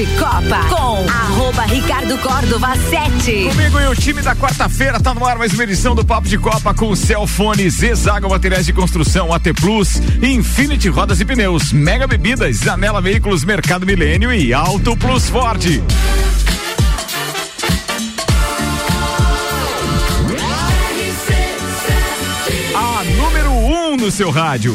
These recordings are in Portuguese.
de Copa com arroba Ricardo Córdova 7. Comigo e o time da quarta-feira tá no ar mais uma edição do Papo de Copa com Celfone, Zezago Materiais de Construção, AT Plus, Infinity Rodas e Pneus, Mega Bebidas, Zanela Veículos, Mercado Milênio e Auto Plus Ford. A número 1 um no seu rádio.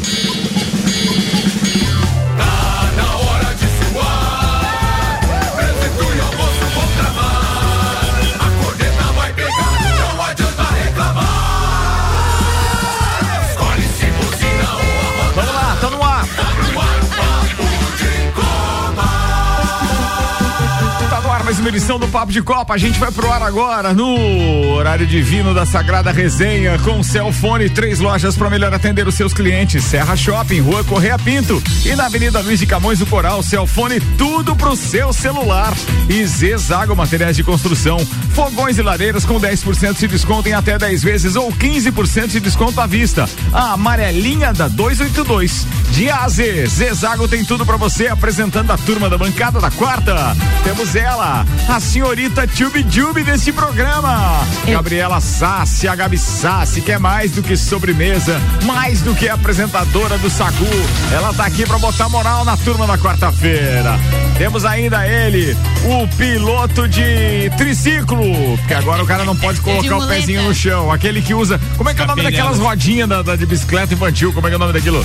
Edição do Papo de Copa. A gente vai pro ar agora no horário divino da Sagrada Resenha com Celfone, três lojas para melhor atender os seus clientes. Serra Shopping, Rua Correia Pinto e na Avenida Luiz de Camões do Coral, Celfone, tudo pro seu celular. E Zezago Materiais de Construção, fogões e lareiras com 10% de desconto em até 10 vezes ou 15% de desconto à vista. A amarelinha da 282. De A a Z, Zezago tem tudo para você, apresentando a turma da bancada da quarta. Temos ela, a senhorita Tube Tube desse programa. Gabriela Sassi, a Gabi Sassi, que é mais do que sobremesa, mais do que apresentadora do Sagu. Ela tá aqui para botar moral na turma da quarta-feira. Temos ainda ele, o piloto de triciclo, porque agora o cara não pode colocar o pezinho no chão. Aquele que usa. Como é que é o nome daquelas rodinhas da, da- de bicicleta infantil? Como é que é o nome daquilo?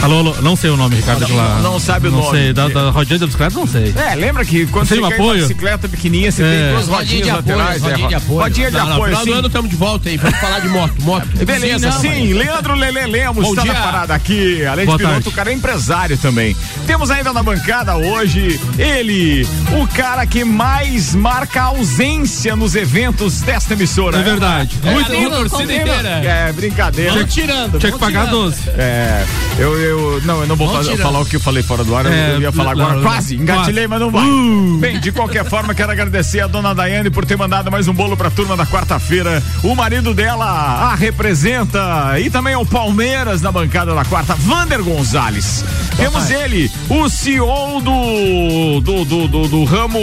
Alô, alô, não sei o nome, Ricardo. Não, daquela- não sabe o não nome. sei, da, da rodinha da bicicleta não sei. É, lembra que quando você um apoio? bicicleta pequenininha, você É. tem duas Rodinha rodinhas de apoio, rodinha é, de apoio. Rodinha de Não, não, apoio, sim. ano estamos de volta aí, vamos falar de moto, moto. Beleza, Sim, não, sim, Leandro Lele Lemos Bom está na parada aqui. Além Boa de piloto, tarde. o cara é empresário também. Temos ainda na bancada hoje ele, o cara que mais marca ausência nos eventos desta emissora. É verdade. Muito, Muito torcida inteira. É, brincadeira. Vamos tirando. tinha que pagar tirando. 12. É, eu, eu, não, eu não vou fazer- falar o que eu falei fora do ar, eu- É, eu ia falar não, agora, não, quase, engatilhei, mas não vai. Uh. Bem, de qualquer forma, quero agradecer a dona Daiane por ter mandado mais um bolo pra turma da quarta-feira. O marido dela a representa e também é o Palmeiras na bancada da quarta, Vander Gonzalez. Temos ele, o CEO do, do, do, do, do ramo,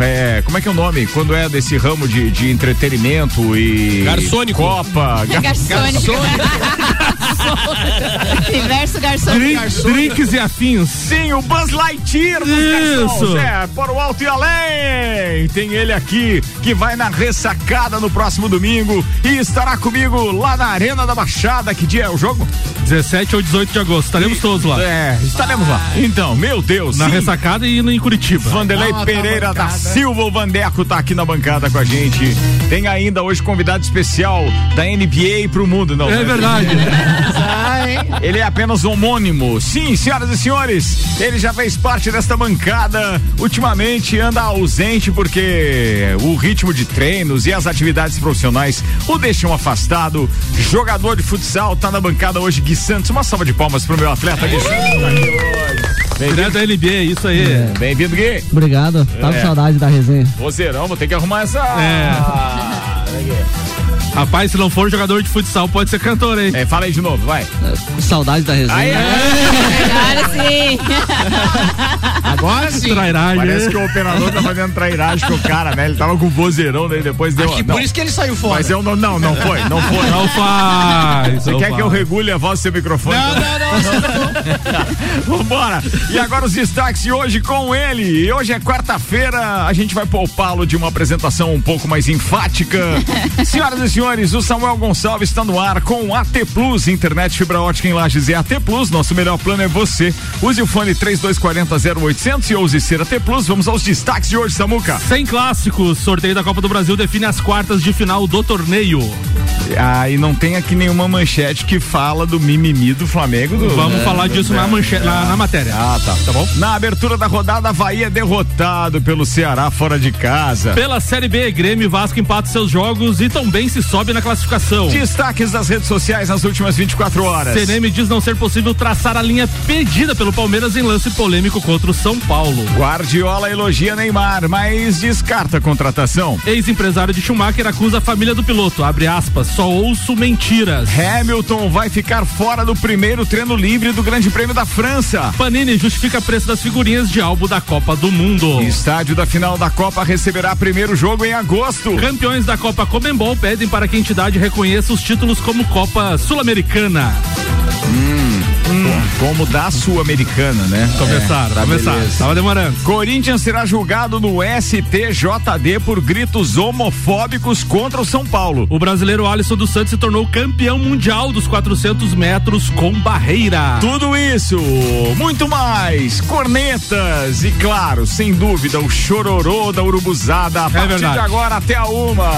é, como é que é o nome? Quando é desse ramo de, de entretenimento e... Garçônico. Copa. gar- Garçônico. Inverso garçom. Drink- drinks e afins. Sim, o Buzz Lightyear dos Isso. garçons. É, para o alto e além. Tem ele aqui que vai na ressacada no próximo domingo e estará comigo lá na Arena da Baixada. Que dia é o jogo? 17 ou 18 de agosto. Estaremos todos lá. É, estaremos lá. Então, meu Deus. Na sim. ressacada e no- em Curitiba. Vanderlei Pereira da. Silva, o Vandeco tá aqui na bancada com a gente. Tem ainda hoje convidado especial da NBA pro mundo, não? É né? verdade. Ele é apenas homônimo. Sim, senhoras e senhores, ele já fez parte desta bancada. Ultimamente anda ausente porque o ritmo de treinos e as atividades profissionais o deixam afastado. Jogador de futsal tá na bancada hoje, Gui Santos. Uma salva de palmas pro meu atleta Gui Santos. Tá Direto da NBA, isso aí. bem-vindo, Gui. Obrigado, tava É. com saudade da resenha. Vozeirão, vou ter que arrumar essa. Rapaz, se não for jogador de futsal, pode ser cantor, hein? É, fala aí de novo, vai. Saudade da resenha. Aí, Agora sim. Agora sim. Trairagem. Parece que o operador tá fazendo trairagem com o cara, né? Ele tava com vozeirão, daí depois deu. Acho que não, por isso que ele saiu fora. Mas eu não, não, não foi, não foi. Não faz. Você não quer faz. que eu regule a voz do seu microfone? Não, não, não. Vambora! E agora os destaques de hoje com ele. E hoje é quarta-feira, a gente vai poupá-lo de uma apresentação um pouco mais enfática. Senhoras e senhores, o Samuel Gonçalves está no ar com AT Plus, internet fibra ótica em Lages e AT Plus. Nosso melhor plano é você. Use o fone 3240 0800 e ouse ser AT Plus. Vamos aos destaques de hoje, Samuca. Sem clássicos, sorteio da Copa do Brasil define as quartas de final do torneio. Ah, e não tem aqui nenhuma manchete que fala do mimimi do Flamengo. do- Vamos É, falar disso na, manche... na, na matéria. Ah, tá. Tá bom? Na abertura da rodada, Havaí é derrotado pelo Ceará fora de casa. Pela Série B, Grêmio e Vasco empatam seus jogos e também se sobe na classificação. Destaques das redes sociais nas últimas 24 horas. CNM diz não ser possível traçar a linha pedida pelo Palmeiras em lance polêmico contra o São Paulo. Paulo. Guardiola elogia Neymar, mas descarta a contratação. Ex-empresário de Schumacher acusa a família do piloto. Abre aspas, só ouço mentiras. Hamilton vai ficar fora do primeiro treino livre do Grande Prêmio da França. Panini justifica preço das figurinhas de álbum da Copa do Mundo. Estádio da final da Copa receberá primeiro jogo em agosto. Campeões da Copa Comembol pedem para que a entidade reconheça os títulos como Copa Sul-Americana. Como da Sul-Americana, né? Começaram, É, tá começaram. beleza. Tava demorando. Corinthians será julgado no STJD por gritos homofóbicos contra o São Paulo. O brasileiro Alisson dos Santos se tornou campeão mundial dos 400 metros com barreira. Tudo isso, muito mais, cornetas e claro, sem dúvida, o chororô da urubuzada a partir verdade. de agora até a uma.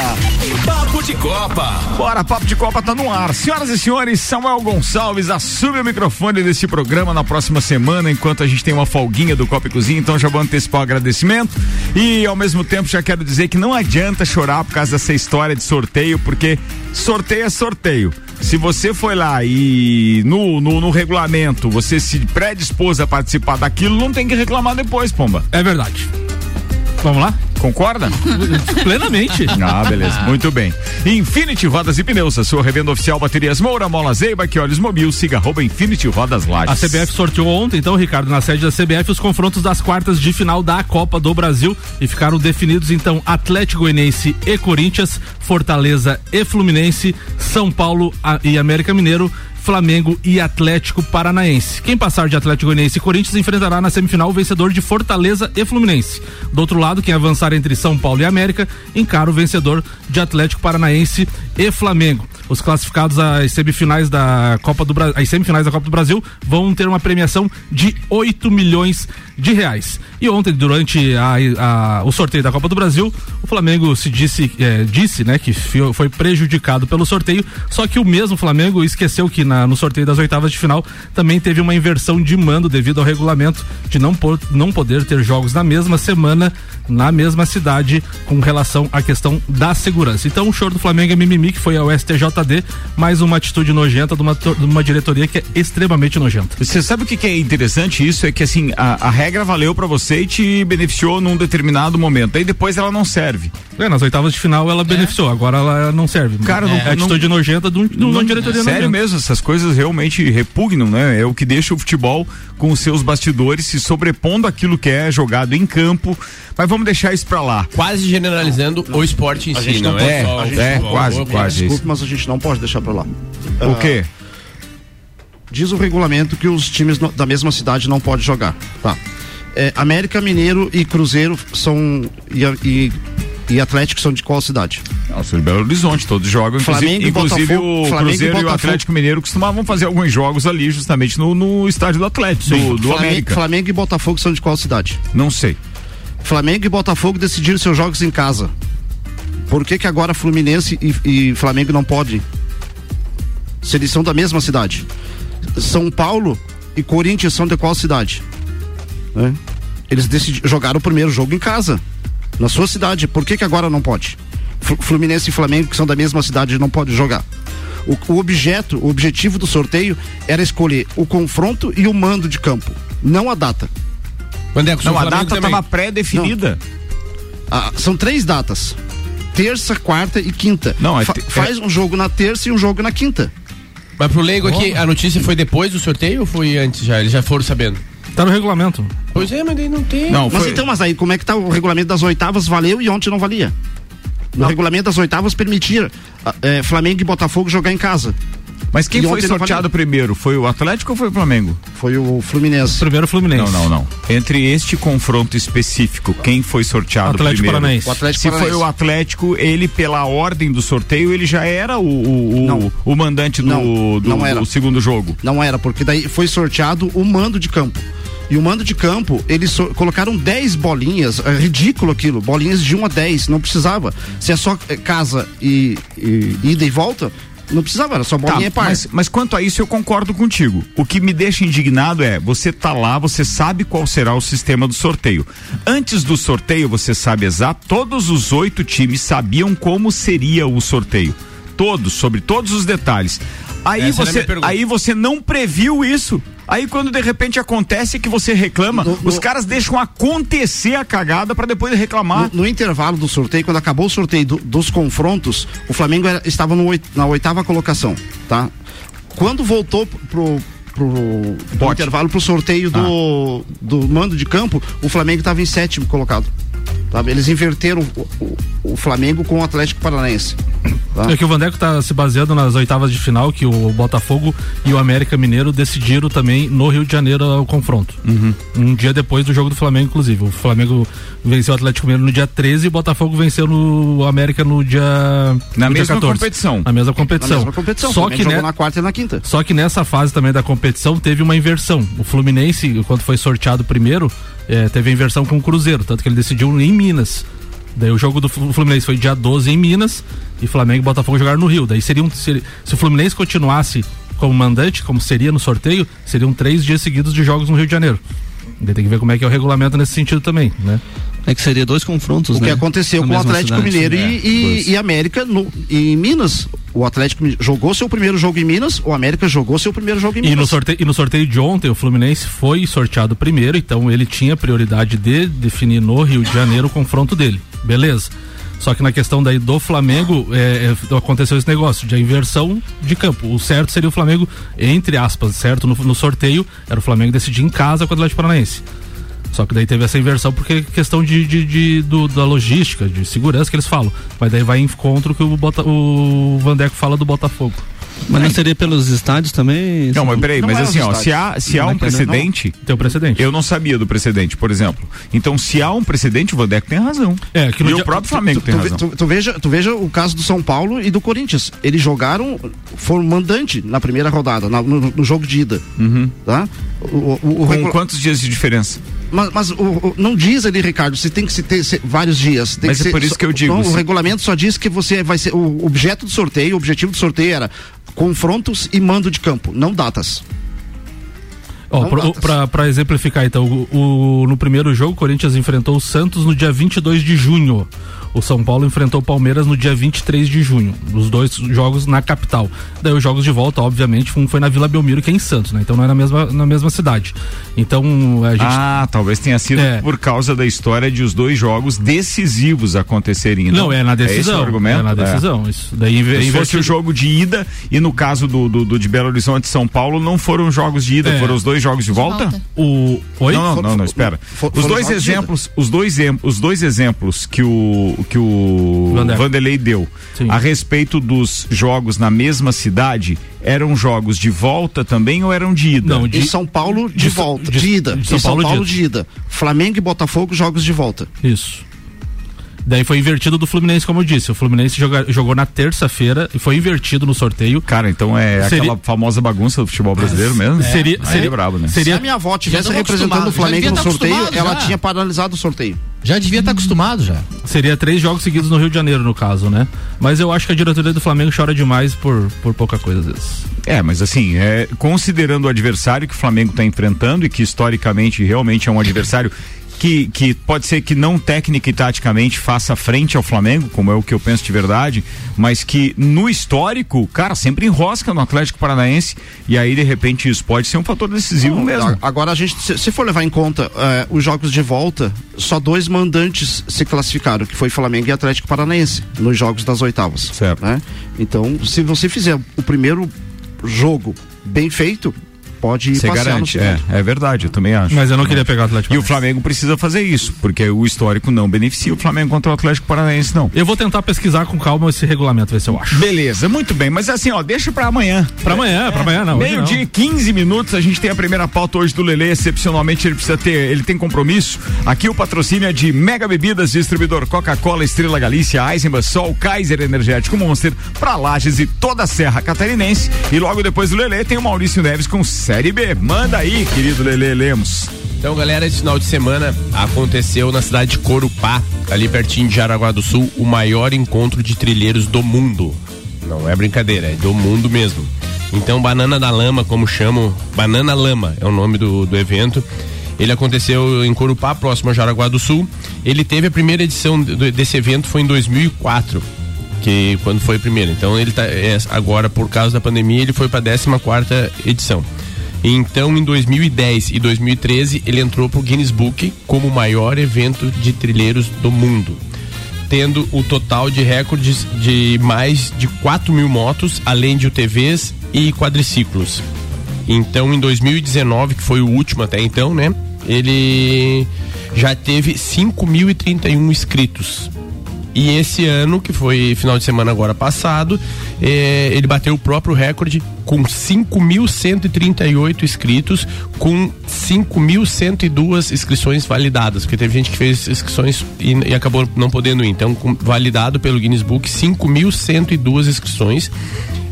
Papo de Copa. Bora, Papo de Copa tá no ar. Senhoras e senhores, Samuel Gonçalves assume o microfone deste programa na próxima semana, enquanto a gente tem uma folguinha do Copa e Cozinha, então já vou antecipar o agradecimento e ao mesmo tempo já quero dizer que não adianta chorar por causa dessa história de sorteio, porque sorteio é sorteio. Se você foi lá e no, no, no regulamento você se predispôs a participar daquilo, não tem que reclamar depois, Pomba. É verdade. Vamos lá? Concorda? Plenamente. Ah, beleza. Muito bem. Infinity Rodas e Pneus, a sua revenda oficial Baterias Moura, Mola Zeiba, que olhos mobil, siga arroba Infinity Rodas A Lages. CBF sorteou ontem, então, Ricardo, na sede da CBF, os confrontos das quartas de final da Copa do Brasil e ficaram definidos, então, Atlético Goianiense e Corinthians, Fortaleza e Fluminense, São Paulo a- e América Mineiro. Flamengo e Atlético Paranaense. Quem passar de Atlético Goianiense e Corinthians enfrentará na semifinal o vencedor de Fortaleza e Fluminense. Do outro lado, quem avançar entre São Paulo e América encara o vencedor de Atlético Paranaense e Flamengo. Os classificados às semifinais da Copa do Brasil, as semifinais da Copa do Brasil vão ter uma premiação de 8 milhões de reais. E ontem, durante a- a- o sorteio da Copa do Brasil, o Flamengo se disse, eh, disse, né, que foi prejudicado pelo sorteio, só que o mesmo Flamengo esqueceu que na- no sorteio das oitavas de final também teve uma inversão de mando devido ao regulamento de não, por- não poder ter jogos na mesma semana, na mesma cidade, com relação à questão da segurança. Então o choro do Flamengo é mimimi, que foi ao STJD, mais uma atitude nojenta de uma, de uma diretoria que é extremamente nojenta. Você sabe o que, que é interessante isso? É que assim, a, a regra valeu pra você e te beneficiou num determinado momento. Aí depois ela não serve. É, nas oitavas de final ela beneficiou, agora ela não serve. Cara, não- é a atitude nojenta de um- de uma diretoria Sério nojenta. mesmo, essas coisas realmente repugnam, né? É o que deixa o futebol com os seus bastidores se sobrepondo àquilo que é jogado em campo. Mas vamos deixar isso pra lá. Quase generalizando o esporte em A si, gente não, não é? pode- só a o gente é, quase, Boa, quase. Desculpe, mas a gente não pode deixar pra lá. O quê? Diz o regulamento que os times no- da mesma cidade não podem jogar. Tá. É, América Mineiro e Cruzeiro são. E, e, e Atlético são de qual cidade? Nossa, de Belo Horizonte, todos jogam. Inclusive, Flamengo e inclusive Botafogo- o Flamengo e Cruzeiro e, o Botafogo. Atlético Mineiro costumavam fazer alguns jogos ali, justamente no, no estádio do Atlético, do, do Flamengo, América. Flamengo e Botafogo são de qual cidade? Não sei. Flamengo e Botafogo decidiram seus jogos em casa. Por que, que agora Fluminense e, e Flamengo não podem? Se eles são da mesma cidade. São Paulo e Corinthians são de qual cidade? Né? Eles decidi- jogaram o primeiro jogo em casa, na sua cidade. Por que, que agora não pode? Flu- Fluminense e Flamengo, que são da mesma cidade, não podem jogar. O, o objeto, o objetivo do sorteio era escolher o confronto e o mando de campo, não a data. Vandeco, Não, seu a Flamengo data estava pré-definida. Ah, são três datas: terça, quarta e quinta. Não, é Fa- te- faz um jogo na terça e um jogo na quinta. Mas pro leigo aqui, a notícia foi depois do sorteio ou foi antes já? Eles já foram sabendo? Tá no regulamento. Pois é, mas daí não tem. Não, Mas foi. então, mas aí como é que tá o regulamento das oitavas valeu e ontem não valia? No regulamento das oitavas permitia ah, eh, Flamengo e Botafogo jogar em casa. Mas quem E foi sorteado primeiro? Foi o Atlético ou foi o Flamengo? Foi o Fluminense. Primeiro Fluminense. Não, não, não. Entre este confronto específico, quem foi sorteado Atlético primeiro? Paranaense. O Atlético Se Paranaense. foi o Atlético, ele, pela ordem do sorteio, ele já era o, o, o- Não. o mandante do, Não, do, não era. do segundo jogo. Não era, porque daí foi sorteado o mando de campo. E o mando de campo, eles so- colocaram 10 bolinhas, é ridículo aquilo, bolinhas de 1 a 10, não precisava. Se é só eh, casa e, e ida e volta, não precisava, era só Tá, bolinha e par. mas, mas quanto a isso eu concordo contigo. O que me deixa indignado é, você tá lá, você sabe qual será o sistema do sorteio. Antes do sorteio, você sabe exato, todos os oito times sabiam como seria o sorteio. Todos, sobre todos os detalhes. Aí Essa você, aí você não previu isso. Aí quando de repente acontece que você reclama, No- os no- caras deixam acontecer a cagada pra depois reclamar. No, no intervalo do sorteio, quando acabou o sorteio do- dos confrontos, o Flamengo era- estava oit- na oitava colocação, tá? Quando voltou pro, pro, pro intervalo pro sorteio do, do mando de campo, o Flamengo estava em sétimo colocado. Sabe? Eles inverteram o, o- o Flamengo com o Atlético Paranaense. Tá? É que o Vandeco tá se baseando nas oitavas de final, que o Botafogo e o América Mineiro decidiram também no Rio de Janeiro o confronto. Uhum. Um dia depois do jogo do Flamengo, inclusive. O Flamengo venceu o Atlético Mineiro no dia 13 e o Botafogo venceu no América no dia. Na no dia mesma 14. competição. Na mesma Na competição. mesma competição. o Só que, jogou né, na quarta e na quinta. só que nessa fase também da competição teve uma inversão. O Fluminense, quando foi sorteado primeiro, eh, teve a inversão com o Cruzeiro, tanto que ele decidiu em Minas. Daí o jogo do Flu- Fluminense foi dia 12 em Minas e Flamengo e Botafogo jogaram no Rio. Daí seriam, se, se o Fluminense continuasse como mandante, como seria no sorteio, seriam três dias seguidos de jogos no Rio de Janeiro. Daí tem que ver como é que é o regulamento nesse sentido também, né? É que seria dois confrontos, O né? que aconteceu Na com o Atlético cidade. Mineiro É, e, e, e América no, em Minas. O Atlético jogou seu primeiro jogo em Minas, o América jogou seu primeiro jogo em E no, Minas. sorteio, e no sorteio de ontem, o Fluminense foi sorteado primeiro, então ele tinha prioridade de definir no Rio de Janeiro o confronto dele. Beleza. Só que na questão daí do Flamengo, é, é, aconteceu esse negócio de a inversão de campo. O certo seria o Flamengo, entre aspas, certo? No, no sorteio, era o Flamengo decidir em casa com o Atlético Paranaense. Só que daí teve essa inversão porque é questão de, de, de- do- da logística, de segurança que eles falam. Mas daí vai em encontro que o, Bota, o Vandeco fala do Botafogo. Mas não seria pelos estádios também? Não, mas peraí, Não mas é assim, ó, se há, se há um é que não- precedente, Tem o precedente. eu não sabia do precedente, por exemplo. Então, se há um precedente, o Vandeco tem razão. É, que e dia- o próprio Flamengo Tu, tem tu razão. tu- tu veja, tu veja o caso do São Paulo e do Corinthians. Eles jogaram, foram mandante na primeira rodada, na- no, no jogo de ida. Tá? O, o- o Com quantos dias de diferença? Mas, mas o- o- não diz ali, Ricardo, se tem que se ter se- vários dias. Tem Mas que é ser- por isso que eu digo, não, se- o regulamento só diz que você vai ser. O objeto do sorteio, o objetivo do sorteio era confrontos e mando de campo, não datas. Pra, pra exemplificar, então, o, o- no primeiro jogo, o Corinthians enfrentou o Santos no dia 22 de junho. O São Paulo enfrentou o Palmeiras no dia 23 de junho. Os dois jogos na capital. Daí os jogos de volta, obviamente, um foi na Vila Belmiro, que é em Santos, né? Então não é na mesma, na mesma cidade. Então a gente. Ah, talvez tenha sido É. por causa da história de os dois jogos decisivos acontecerem. não, é na esse decisão. o argumento? É na decisão. Isso. Daí inve- Se fosse invertido- o jogo de ida, e no caso do, do, do de Belo Horizonte e São Paulo, não foram jogos de ida, É. foram os dois jogos de volta? volta. O. Oi? Não, não, For- não, não, espera. for- os dois exemplos, os dois, os dois exemplos que o que o Vanderlei. Vanderlei deu Sim. a respeito dos jogos na mesma cidade, eram jogos de volta também ou eram de ida? Não, De de- São Paulo de, de- volta, de- de, ida. de São Em São Paulo Paulo, de de ida. Flamengo e Botafogo, jogos de volta. Isso. Daí foi invertido do Fluminense, como eu disse. O Fluminense joga- jogou na terça-feira e foi invertido no sorteio. Cara, então é Seria- aquela famosa bagunça do futebol brasileiro mesmo? Seria, Aí seria, é brabo, né? Se seria a minha avó tivesse tamo representando o Flamengo no tá sorteio, ela já. tinha paralisado o sorteio. Já devia estar acostumado já. Seria três jogos seguidos no Rio de Janeiro, no caso, né? Mas eu acho que a diretoria do Flamengo chora demais por, por pouca coisa às vezes. É, mas assim, é, considerando o adversário que o Flamengo está enfrentando e que historicamente realmente é um adversário que, que pode ser que não técnica e taticamente faça frente ao Flamengo, como é o que eu penso de verdade, mas que no histórico, cara, sempre enrosca no Atlético Paranaense e aí de repente isso pode ser um fator decisivo mesmo. A- Agora a gente, se, se for levar em conta eh, os jogos de volta, só dois mandantes se classificaram, que foi Flamengo e Atlético Paranaense, nos jogos das oitavas. Certo. né? Então, se você fizer o primeiro jogo bem feito, pode Você garante, no é, é verdade, eu também acho. Mas eu não queria pegar o Atlético E o. Flamengo precisa fazer isso, porque o histórico não beneficia o Flamengo contra o Atlético Paranaense, não. Eu vou tentar pesquisar com calma esse regulamento, ver se eu acho. Beleza, muito bem, mas assim, ó, deixa pra amanhã. Pra amanhã, pra amanhã não. Meio-dia e 15 minutos, a gente tem a primeira pauta hoje do Lele. Excepcionalmente, ele precisa ter, ele tem compromisso. Aqui o patrocínio é de Mega Bebidas, distribuidor Coca-Cola, Estrela Galícia, Eisenbach, Sol, Kaiser Energético Monster, pra Lages e toda a Serra Catarinense. E logo depois do Lele tem o Maurício Neves com Série B. Manda aí, querido Lele Lemos. Então, galera, esse final de semana aconteceu na cidade de Corupá, ali pertinho de Jaraguá do Sul, o maior encontro de trilheiros do mundo. Não é brincadeira, é do mundo mesmo. Então, Banana da Lama, como chamam, Banana Lama é o nome do, do evento. Ele aconteceu em Corupá, próximo a Jaraguá do Sul. Ele teve a primeira edição desse evento foi em 2004 que quando foi a primeira. Então ele tá é, agora por causa da pandemia ele foi para a 14 quarta edição. Então, em 2010 e 2013, ele entrou pro Guinness Book como o maior evento de trilheiros do mundo tendo o total de recordes de mais de 4 mil motos, além de UTVs e quadriciclos. Então, em 2019, que foi o último até então, né? Ele já teve 5.031 inscritos. E esse ano, que foi final de semana agora passado, eh, ele bateu o próprio recorde com 5.138 inscritos, com 5.102 inscrições validadas, porque teve gente que fez inscrições e, e acabou não podendo ir. Então, com- validado pelo Guinness Book, 5.102 inscrições.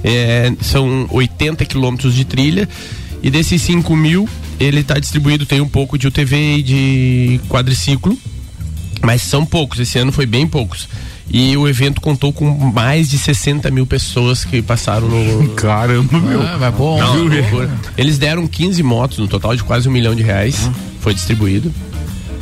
Eh, são 80 quilômetros de trilha. E desses 5 mil, ele está distribuído, tem um pouco de UTV e de quadriciclo. Mas são poucos, esse ano foi bem poucos. E o evento contou com mais de 60 mil pessoas que passaram no. Caramba, meu. Ah, vai bom. Não, loucura. Eles deram 15 motos, no total de quase um milhão de reais. Foi distribuído.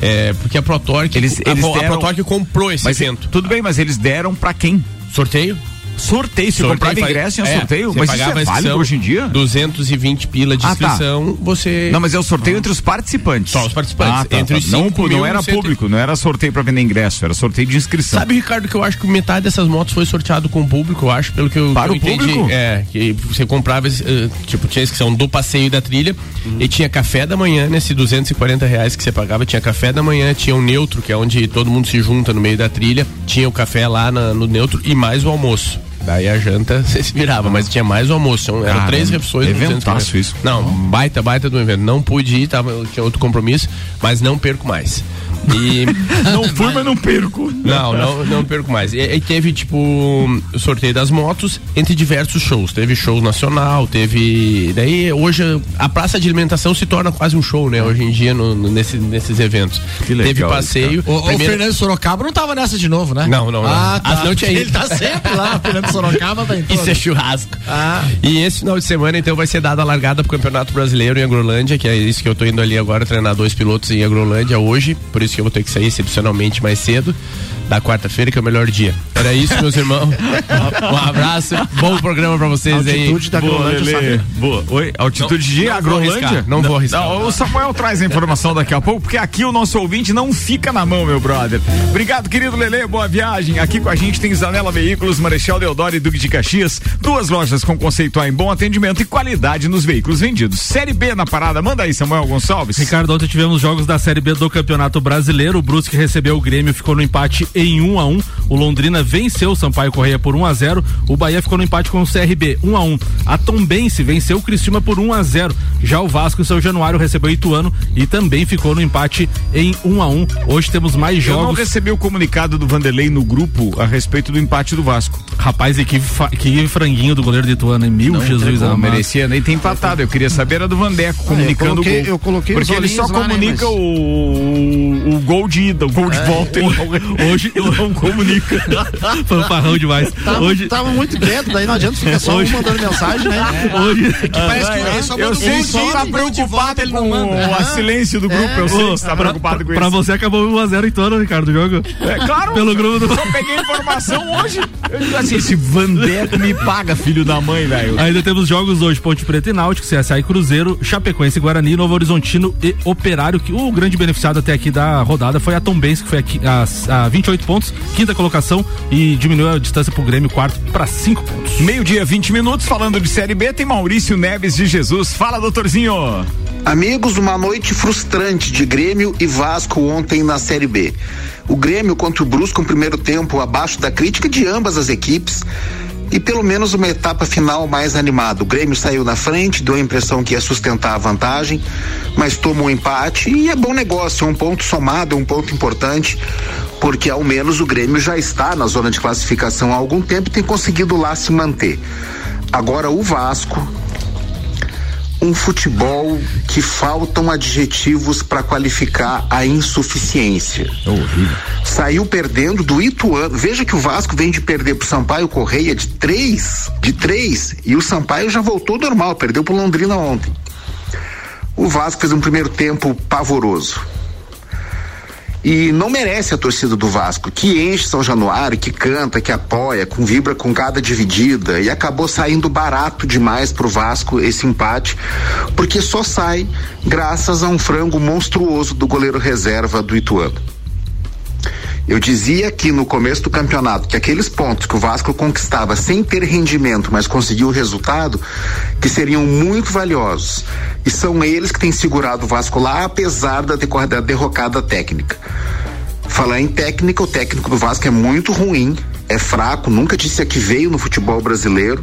É, porque a ProTorque, Eles- a, eles a deram- ProTorque comprou esse Mas evento. tudo bem, mas eles deram pra quem? Sorteio? Sorteio, se Sorteio comprava ingresso em é, sorteio, você mas isso pagava é válido inscrição, hoje em dia? 220 pila de Ah, tá. inscrição, você. Não, mas é o sorteio entre os participantes. Só os participantes. Ah, tá, Entre tá. os não, não era público, não era sorteio pra vender ingresso, era sorteio de inscrição. Sabe, Ricardo, que eu acho que metade dessas motos foi sorteado com o público, eu acho, pelo que eu, Para que eu o entendi. público? É, que você comprava, eh, tipo, tinha a inscrição do passeio e da trilha e tinha café da manhã, nesse 240 reais que você pagava, tinha café da manhã, tinha o neutro, que é onde todo mundo se junta no meio da trilha, tinha o café lá na- no neutro e mais o almoço. Daí a janta você se virava, mas tinha mais o almoço. Eram Caramba, três refeições. eventaço 240. isso. Não, baita, baita do evento. Não pude ir, tava, tinha outro compromisso, mas não perco mais. E Não fui, mas não perco. não, não, não perco mais. E, e teve, tipo, o sorteio das motos entre diversos shows. Teve show nacional, teve. Daí hoje a praça de alimentação se torna quase um show, né? Hoje em dia, no, no- nesse, nesses eventos. Que legal teve passeio. O, o primeiro- Fernando Sorocaba não tava nessa de novo, né? Não, não, não. Ah, tá. Não tinha ido. Ele tá sempre lá, o Fernando Sorocaba tá em Isso é churrasco. Ah. E esse final de semana, então, vai ser dada a largada pro Campeonato Brasileiro em Agrolândia, que é isso que eu tô indo ali agora, treinar dois pilotos em Agrolândia hoje, por isso que eu vou ter que sair excepcionalmente mais cedo, da quarta-feira, que é o melhor dia. Era isso, meus irmãos. Um abraço, bom programa pra vocês aí. Altitude da Boa, Grolândia? Boa. Oi, altitude de não vou Agrolândia? arriscar, não vou arriscar. Não, o Samuel traz a informação daqui a pouco, porque aqui o nosso ouvinte não fica na mão, meu brother. Obrigado, querido Lele, boa viagem. Aqui com a gente tem Zanela Veículos, Marechal Deodoro e Duque de Caxias, duas lojas com conceito A em bom atendimento e qualidade nos veículos vendidos. Série B na parada, manda aí, Samuel Gonçalves. Ricardo, ontem tivemos jogos da Série B do Campeonato Brasileiro. O Brusque recebeu o Grêmio, ficou no empate em 1 a 1 O Londrina venceu o Sampaio Correia por 1 a 0 O Bahia ficou no empate com o CRB, 1 a 1 A Tombense venceu o Criciúma por 1 a 0 Já o Vasco, em seu Januário, recebeu o Ituano e também ficou no empate em 1 a 1 Hoje temos mais Eu não jogos. recebi o comunicado do Vanderlei no grupo a respeito do empate do Vasco. Rapaz, e que, que franguinho do goleiro de Ituano, hein? Mil Jesus não merecia nem ter empatado. Eu queria saber era do Vandeco comunicando coloquei- o gol. eu coloquei Porque ele só lá, né, comunica mas- o, o gol de ida, o gol de volta. Ele não, Hoje ele não comunica. Fanfarrão demais. Tava, Hoje, tava muito quieto, daí não adianta ficar só um Hoje- mandando mensagem, né? hoje, Parece que ele só Eu sei um que gol tá preocupado ele com não manda. o silêncio do grupo. Eu sei que você tá preocupado com pra isso. você acabou 1x0 em Ituano, Ricardo, o jogo. É claro. Pelo grupo do. Só peguei informação hoje. Eu digo assim, esse Vandeco me paga, filho da mãe, velho. Ainda temos jogos hoje, Ponte Preta e Náutico, CSA e Cruzeiro, Chapecoense e Guarani, Novo Horizontino e Operário, que o grande beneficiado até aqui da rodada foi a Tombense, que foi aqui a, a 28 pontos, quinta colocação e diminuiu a distância pro Grêmio, quarto para 5 pontos. Meio-dia, 20 minutos, falando de Série B, tem Maurício Neves de Jesus. Fala, doutorzinho. Amigos, uma noite frustrante de Grêmio e Vasco ontem na Série B. O Grêmio contra o Brusco, um primeiro tempo abaixo da crítica de ambas as equipes e pelo menos uma etapa final mais animada. O Grêmio saiu na frente, deu a impressão que ia sustentar a vantagem, mas tomou um empate e é bom negócio, é um ponto somado, é um ponto importante, porque ao menos o Grêmio já está na zona de classificação há algum tempo e tem conseguido lá se manter. Agora o Vasco um futebol que faltam adjetivos para qualificar a insuficiência. Saiu perdendo do Ituano. Veja que o Vasco vem de perder pro Sampaio Correia de três, de três, e o Sampaio já voltou normal, perdeu pro Londrina ontem. O Vasco fez um primeiro tempo pavoroso. E não merece a torcida do Vasco, que enche São Januário, que canta, que apoia, com vibra com cada dividida. E acabou saindo barato demais pro Vasco esse empate, porque só sai graças a um frango monstruoso do goleiro reserva do Ituano. Eu dizia aqui no começo do campeonato que aqueles pontos que o Vasco conquistava sem ter rendimento, mas conseguiu o resultado, que seriam muito valiosos. E são eles que têm segurado o Vasco lá, apesar da, da derrocada técnica. Falar em técnica, o técnico do Vasco é muito ruim, é fraco, nunca disse a que veio no futebol brasileiro.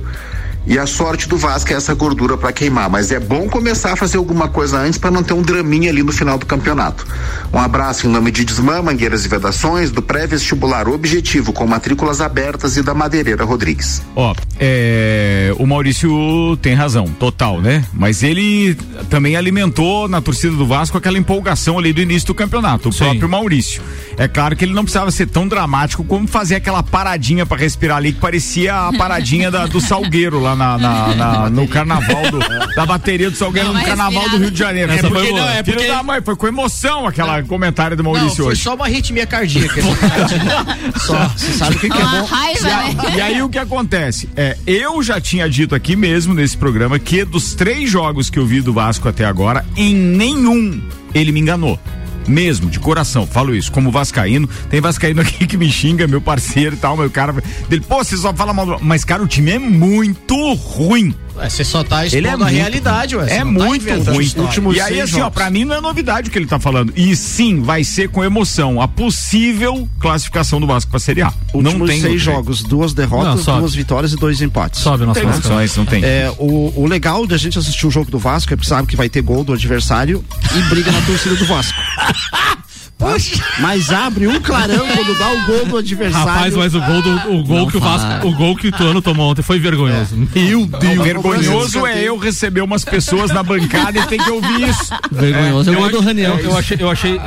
E a sorte do Vasco é essa gordura para queimar, mas é bom começar a fazer alguma coisa antes para não ter um draminha ali no final do campeonato. Um abraço em nome de Desmã, Mangueiras e Vedações, do pré-vestibular Objetivo, com matrículas abertas e da Madeireira Rodrigues. Ó, é, o Maurício tem razão, total, né? Mas ele também alimentou na torcida do Vasco aquela empolgação ali do início do campeonato, o próprio Maurício. É claro que ele não precisava ser tão dramático como fazer aquela paradinha pra respirar ali que parecia a paradinha da- do Salgueiro lá na, na- na- no carnaval do- da bateria do Salgueiro Não, no carnaval do. Rio de Janeiro. É Essa porque foi não, é Filho porque- da mãe, foi com emoção aquela comentário do Maurício Não, foi hoje. só uma arritmia cardíaca. Só, você sabe o que, que é bom? raiva, e, aí, né? e aí o que acontece? É, eu já tinha dito aqui mesmo nesse programa que dos três jogos que eu vi do Vasco até agora, em nenhum ele me enganou. Mesmo, de coração, falo isso, como Vascaíno. Tem Vascaíno aqui que me xinga, meu parceiro e tal, meu cara. Dele, pô, você só fala mal. Mas, cara, o time é muito ruim. Ué, você só tá expondo Ele é a muito realidade, ué. É tá muito ruim. história. E aí, assim, ó, pra mim não é novidade o que ele tá falando. E sim, vai ser com emoção a possível classificação do Vasco pra Série A. Últimos não tem seis jogos, duas derrotas, Não, duas vitórias e dois empates. Sobe Não tem condições, não tem. É, o, o legal da gente assistir o jogo do Vasco é que sabe que vai ter gol do adversário e briga na torcida do Vasco. Tá? Mas abre um clarão quando dá o gol do adversário. Rapaz, mas o gol, do, o gol Não que o Vasco, o gol que o Tuano tomou ontem foi vergonhoso. Meu Deus. Vergonhoso é eu receber umas pessoas na bancada e ter que ouvir isso. Vergonhoso é o eu gol do Raniel. Eu achei, eu achei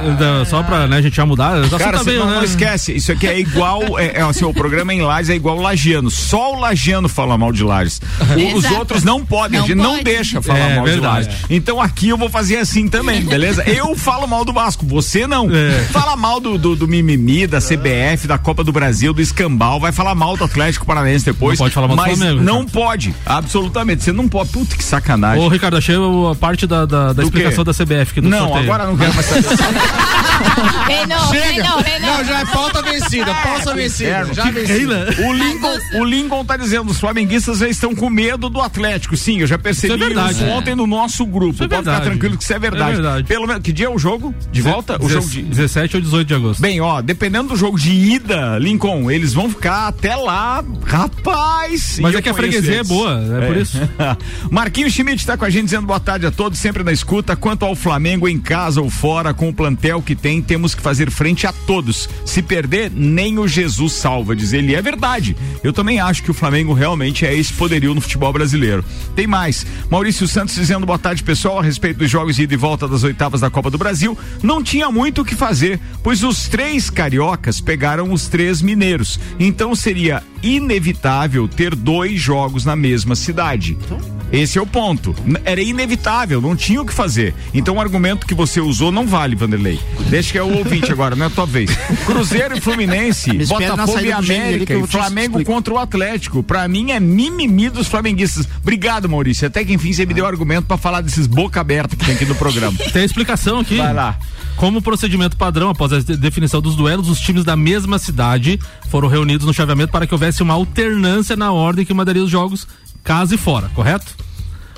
só pra né, a gente já mudar, Cara, tá bem, não, né? não esquece, isso aqui é igual, é, é, assim, o programa em Lages é igual o Lagiano, só o Lagiano fala mal de Lages. O- os outros não podem, Não a gente não pode. deixa falar É, mal verdade. de Lages. Então aqui eu vou fazer assim também, beleza? Eu falo mal do Vasco, você não. É. Fala mal do, do, do mimimi, da CBF, da Copa do Brasil, do escambau, vai falar mal do Atlético Paranaense depois. Não pode falar mal do mas Flamengo, Não pode, absolutamente. Você não pode. Puta que sacanagem. Ô, Ricardo, achei a parte da, da, da explicação quê? da CBF. Que Não, sorteio. agora não quero mais saber. Reinou, reinou, reinou. Não, já é pauta vencida, pauta vencida. Inferno. Já vencida. O Lincoln, o Lincoln tá dizendo, os flamenguistas já estão com medo do Atlético. Sim, eu já percebi Isso é verdade. isso ontem no nosso grupo. Isso é Pode ficar verdade. tranquilo que isso é verdade. É verdade. Pelo menos, que dia é o jogo? De volta? O jogo de 17 ou 18 de agosto. Bem, ó, dependendo do jogo de ida, Lincoln, eles vão ficar até lá, rapaz. Mas é que a freguesia é eles. boa, é por isso. Marquinhos Schmidt tá com a gente dizendo boa tarde a todos, sempre na escuta. Quanto ao Flamengo, em casa ou fora, com o plantel que tem, temos que fazer frente a todos. Se perder, nem o Jesus salva, diz ele. E é verdade. Eu também acho que o Flamengo realmente é esse poderio no futebol brasileiro. Tem mais. Maurício Santos dizendo boa tarde, pessoal, a respeito dos jogos de ida e volta das oitavas da Copa do Brasil. Não tinha muito o que fazer, pois os três cariocas pegaram os três mineiros. Então seria inevitável ter dois jogos na mesma cidade. Esse é o ponto. Era inevitável, não tinha o que fazer. Então o argumento que você usou não vale, Vanderlei. Deixa que é o ouvinte agora, não é a tua vez. Cruzeiro e Fluminense, Botafogo e América e Flamengo contra o Atlético. Pra mim é mimimi dos flamenguistas. Obrigado, Maurício. Até que enfim você me deu argumento pra falar desses boca aberta que tem aqui no programa. Tem explicação aqui. Vai lá. Como procedimento padrão, após a de- definição dos duelos, os times da mesma cidade foram reunidos no chaveamento para que houvesse uma alternância na ordem que mandaria os jogos casa e fora, correto?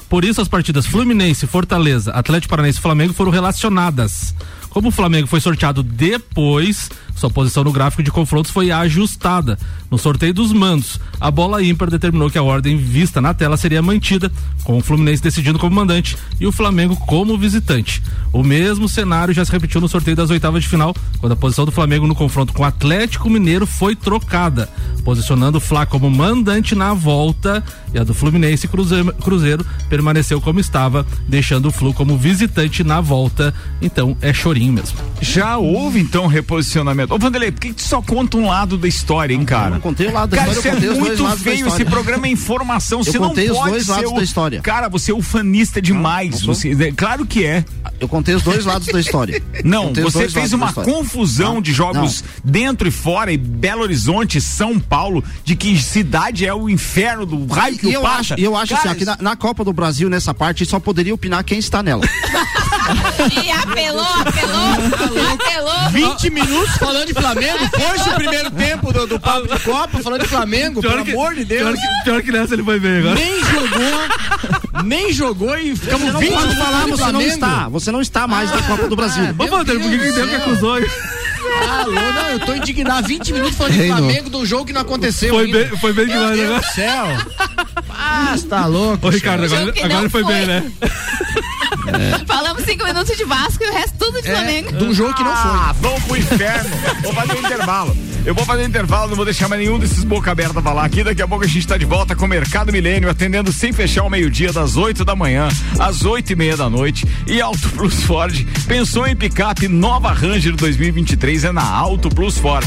Por isso, as partidas Fluminense, Fortaleza, Atlético Paranaense e Flamengo foram relacionadas. Como o Flamengo foi sorteado depois, sua posição no gráfico de confrontos foi ajustada. No sorteio dos mandos, a bola ímpar determinou que a ordem vista na tela seria mantida, com o Fluminense decidindo como mandante e o Flamengo como visitante. O mesmo cenário já se repetiu no sorteio das oitavas de final, quando a posição do Flamengo no confronto com o Atlético Mineiro foi trocada, posicionando o Fla como mandante na volta e a do Fluminense Cruzeiro, Cruzeiro permaneceu como estava, deixando o Flu como visitante na volta. Então é chorinho mesmo. Já houve então reposicionamento. Ô Vanderlei, por que que tu só conta um lado da história, hein, cara? Eu não contei o lado da Cara, história, eu isso contei é os dois muito feio. Esse programa é informação. Você não contei os pode dois ser lados o- da história. Cara, você é ufanista demais. não você, é, claro que é. Eu contei os dois lados da história. Não, você fez uma confusão Não, de jogos dentro e fora, e Belo Horizonte, São Paulo, de que cidade é o inferno do raio que o eu pata. acho, eu acho Cara, assim, ó, que na, na Copa do Brasil, nessa parte, só poderia opinar quem está nela. E apelou, apelou, apelou. 20 minutos falando de Flamengo. Foi-se o primeiro tempo do, do papo de Copa falando de Flamengo, pelo que, amor de Deus. Pior que, pior que nessa ele foi bem agora. Nem jogou, nem jogou e ficamos Você não 20 pode minutos falando de você não Flamengo. está. Você não está mais na Copa do Brasil. Ô, Vanderlei, por que que deu que acusou? Alô, não, eu tô indignado. 20 minutos falando de. Flamengo do jogo que não aconteceu. Foi ainda. bem, foi bem Meu demais Deus agora. do céu. Ah, tá louco. Ô, Ricardo, agora, agora foi foi. bem, né? Falamos cinco minutos de Vasco e o resto tudo de Flamengo. É, de um jogo que não foi. Ah, vamos pro inferno. vou fazer um intervalo. Eu vou fazer um intervalo, não vou deixar mais nenhum desses boca aberta falar aqui. Daqui a pouco a gente tá de volta com o Mercado Milênio, atendendo sem fechar o meio-dia, das 8 da manhã às 8 e meia da noite. E Auto Plus Ford. Pensou em picape nova Ranger 2023 é na Auto Plus Ford.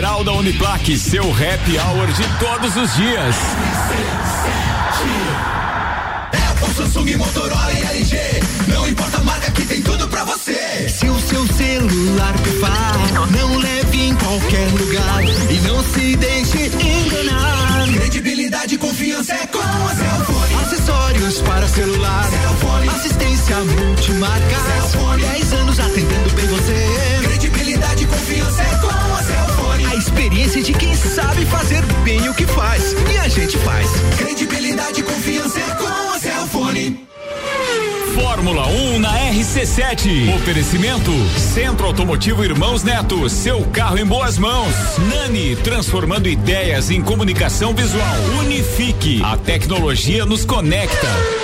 da Uniplaque. Seu happy hour de todos os dias. Apple, Samsung, Motorola e LG. Não importa a marca que tem tudo pra você. Se o seu celular pifar, não leve em qualquer lugar e não se deixe enganar. Credibilidade e confiança é com a Cellfone. Acessórios para celular, Cellfone. assistência multimarca. Cellfone. 10 anos atendendo bem você. Credibilidade e confiança é experiência de quem sabe fazer bem o que faz. E a gente faz. Credibilidade e confiança é com a Cellfone. Fórmula 1 na RC7. Oferecimento Centro Automotivo Irmãos Neto. Seu carro em boas mãos. Nani, transformando ideias em comunicação visual. Unifique. A tecnologia nos conecta.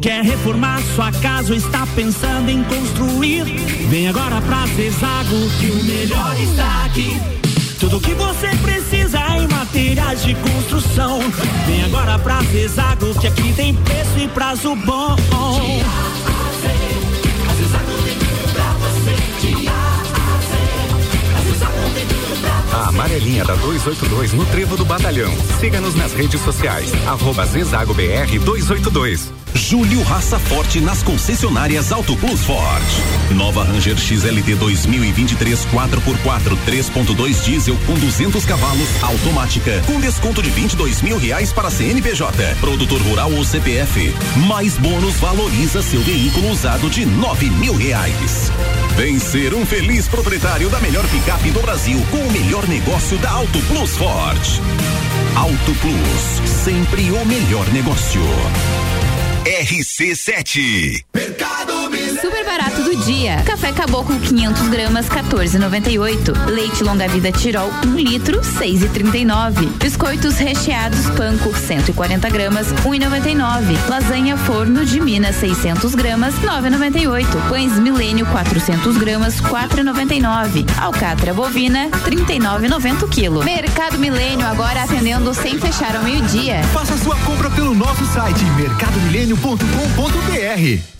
Quer reformar sua casa ou está pensando em construir? Vem agora pra Zezago que o melhor está aqui. Tudo que você precisa em materiais de construção. Vem agora pra Zezago que aqui tem preço e prazo bom. A amarelinha da 282 no Trevo do Batalhão. Siga-nos nas redes sociais. Arroba Zezago BR 282. Julho Raça Forte nas concessionárias Auto Plus Ford. Nova Ranger XLT 2023 4x4 3.2 diesel com 200 cavalos, automática, com desconto de 22 mil reais para CNPJ, produtor rural ou CPF. Mais bônus valoriza seu veículo usado de 9 mil reais. Vem ser um feliz proprietário da melhor picape do Brasil com o melhor negócio da Auto Plus Ford. Auto Plus, sempre o melhor negócio. RC7. Mercado Milênio. super barato do dia. Café Caboclo 500 gramas 14,98. Leite longa vida Tirol 1 litro 6,39. Biscoitos recheados Panko 140 gramas 1,99. Lasanha Forno de Minas 600 gramas 9,98. Pães Milênio 400 gramas 4,99. Alcatra bovina 39,90 quilo. Mercado Milênio agora atendendo sem fechar ao meio-dia. Faça sua compra pelo nosso site mercadomilênio.com.br.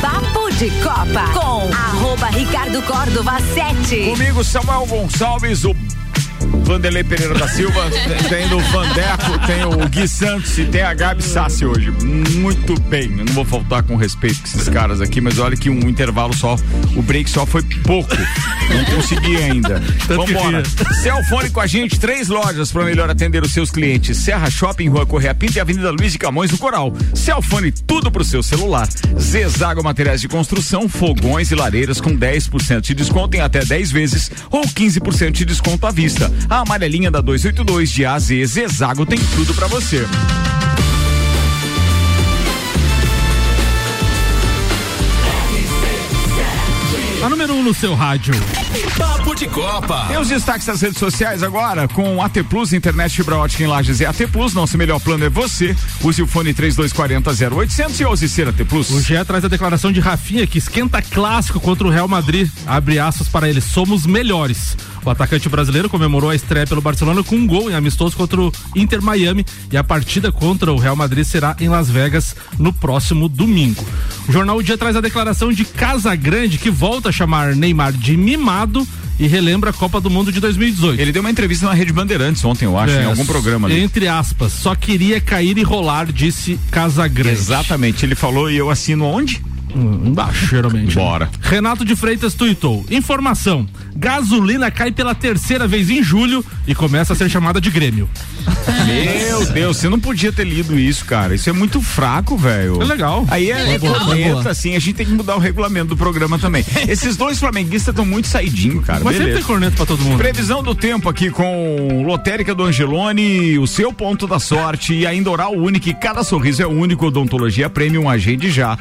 Papo de Copa com arroba Ricardo Córdova 7. Comigo, Samuel Gonçalves, o Vanderlei Pereira da Silva, tem o Vandeco, tem o Gui Santos e tem a Gabi Sassi hoje. Muito bem, eu não vou faltar com respeito com esses caras aqui, mas olha que um intervalo só, o break só foi pouco. Não consegui ainda. Vambora. Celfone com a gente, três lojas para melhor atender os seus clientes. Serra Shopping, Rua Correia Pinta e Avenida Luiz de Camões do Coral. Celfone, tudo pro seu celular. Zezago Materiais de Construção, fogões e lareiras com 10% de desconto em até 10 vezes ou 15% de desconto à vista. A amarelinha da 282 de AZ Zezago tem tudo para você. A número 1 um no seu rádio. Papo de Copa. Tem os destaques das redes sociais agora com AT Plus, internet fibra ótica em Lages é AT Plus. Nosso melhor plano é você. Use o fone 3240 0800 e ouse ser AT Plus. O GE traz a declaração de Rafinha que esquenta clássico contra o Real Madrid. Abre aspas para ele: somos melhores. O atacante brasileiro comemorou a estreia pelo Barcelona com um gol em amistoso contra o Inter Miami e a partida contra o Real Madrid será em Las Vegas no próximo domingo. O jornal O Dia traz a declaração de Casa Grande que volta a chamar Neymar de mimado e relembra a Copa do Mundo de 2018. Ele deu uma entrevista na Rede Bandeirantes ontem, eu acho, É, em algum programa ali. Entre aspas, só queria cair e rolar, disse Casa Grande. Exatamente, ele falou e eu assino onde? Embaixo, geralmente. Bora. Renato de Freitas tuitou. Informação: gasolina cai pela terceira vez em julho e começa a ser chamada de Grêmio. Meu Deus, você não podia ter lido isso, cara. Isso é muito fraco, velho. É legal. Aí é, É legal. corneta, assim, a gente tem que mudar o regulamento do programa também. Esses dois flamenguistas estão muito saidinho, cara. Mas sempre Beleza. tem corneta pra todo mundo. Previsão do tempo aqui com Lotérica do Angelone, o seu ponto da sorte e ainda Oral Único. Cada sorriso é único. Odontologia Premium, agende já.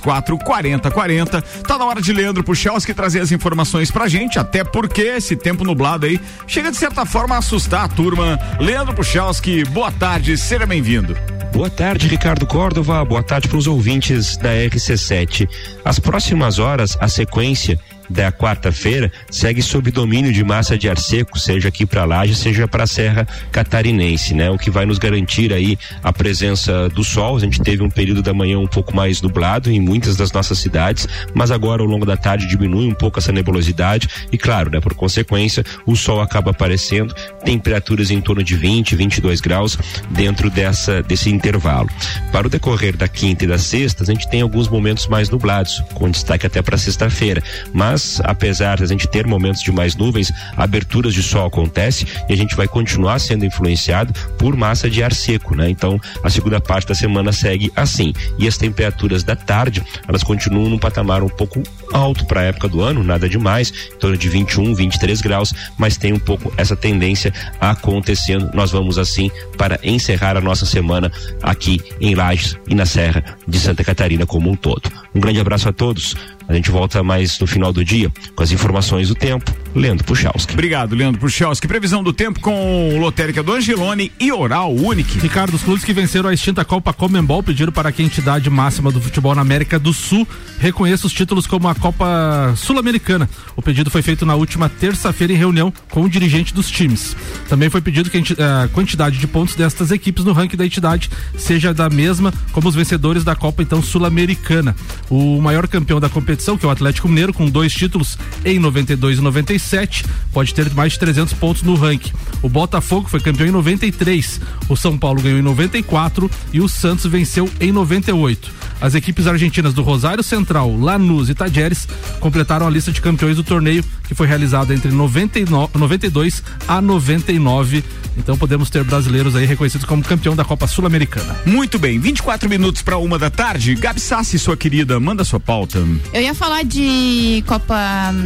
3224 4040. Tá na hora de Leandro Puchalski trazer as informações pra gente, até porque esse tempo nublado aí chega de certa forma a assustar a turma. Leandro Puchalski, boa tarde, seja bem-vindo. Boa tarde, Ricardo Córdova. Boa tarde para os ouvintes da RC7. As próximas horas, a sequência da quarta-feira segue sob domínio de massa de ar seco, seja aqui para Laje, seja para a Serra Catarinense, né? O que vai nos garantir aí a presença do sol. A gente teve um período da manhã um pouco mais nublado em muitas das nossas cidades, mas agora ao longo da tarde diminui um pouco essa nebulosidade e claro, né, por consequência, o sol acaba aparecendo, temperaturas em torno de 20, 22 graus dentro dessa desse intervalo. Para o decorrer da quinta e da sexta, a gente tem alguns momentos mais nublados, com destaque até para sexta-feira, mas apesar de a gente ter momentos de mais nuvens, aberturas de sol acontece e a gente vai continuar sendo influenciado por massa de ar seco, né? Então, a segunda parte da semana segue assim. E as temperaturas da tarde, elas continuam num patamar um pouco alto para a época do ano, nada demais, em torno de 21, 23 graus, mas tem um pouco essa tendência acontecendo. Nós vamos assim para encerrar a nossa semana aqui em Lages e na Serra de Santa Catarina como um todo. Um grande abraço a todos. A gente volta mais no final do dia com as informações do tempo. Leandro Puchalski. Obrigado, Leandro Puchalski. Previsão do tempo com Lotérica do Angelone e Oral Unique. Ricardo, os clubes que venceram a extinta Copa Comembol pediram para que a entidade máxima do futebol na América do Sul reconheça os títulos como a Copa Sul-Americana. O pedido foi feito na última terça-feira em reunião com o dirigente dos times. Também foi pedido que a quantidade de pontos destas equipes no ranking da entidade seja da mesma como os vencedores da Copa então Sul-Americana. O maior campeão da competição, que é o Atlético Mineiro, com dois títulos em 92 e 97, pode ter mais de 300 pontos no ranking. O Botafogo foi campeão em 93, o São Paulo ganhou em 94 e o Santos venceu em 98. As equipes argentinas do Rosário Central, Lanús e Tajeres completaram a lista de campeões do torneio que foi realizada entre 99, 92 a 99. Então podemos ter brasileiros aí reconhecidos como campeão da Copa Sul-Americana. Muito bem, 24 minutos para uma da tarde. Gabi Sassi, sua querida, manda sua pauta. Eu ia falar de Copa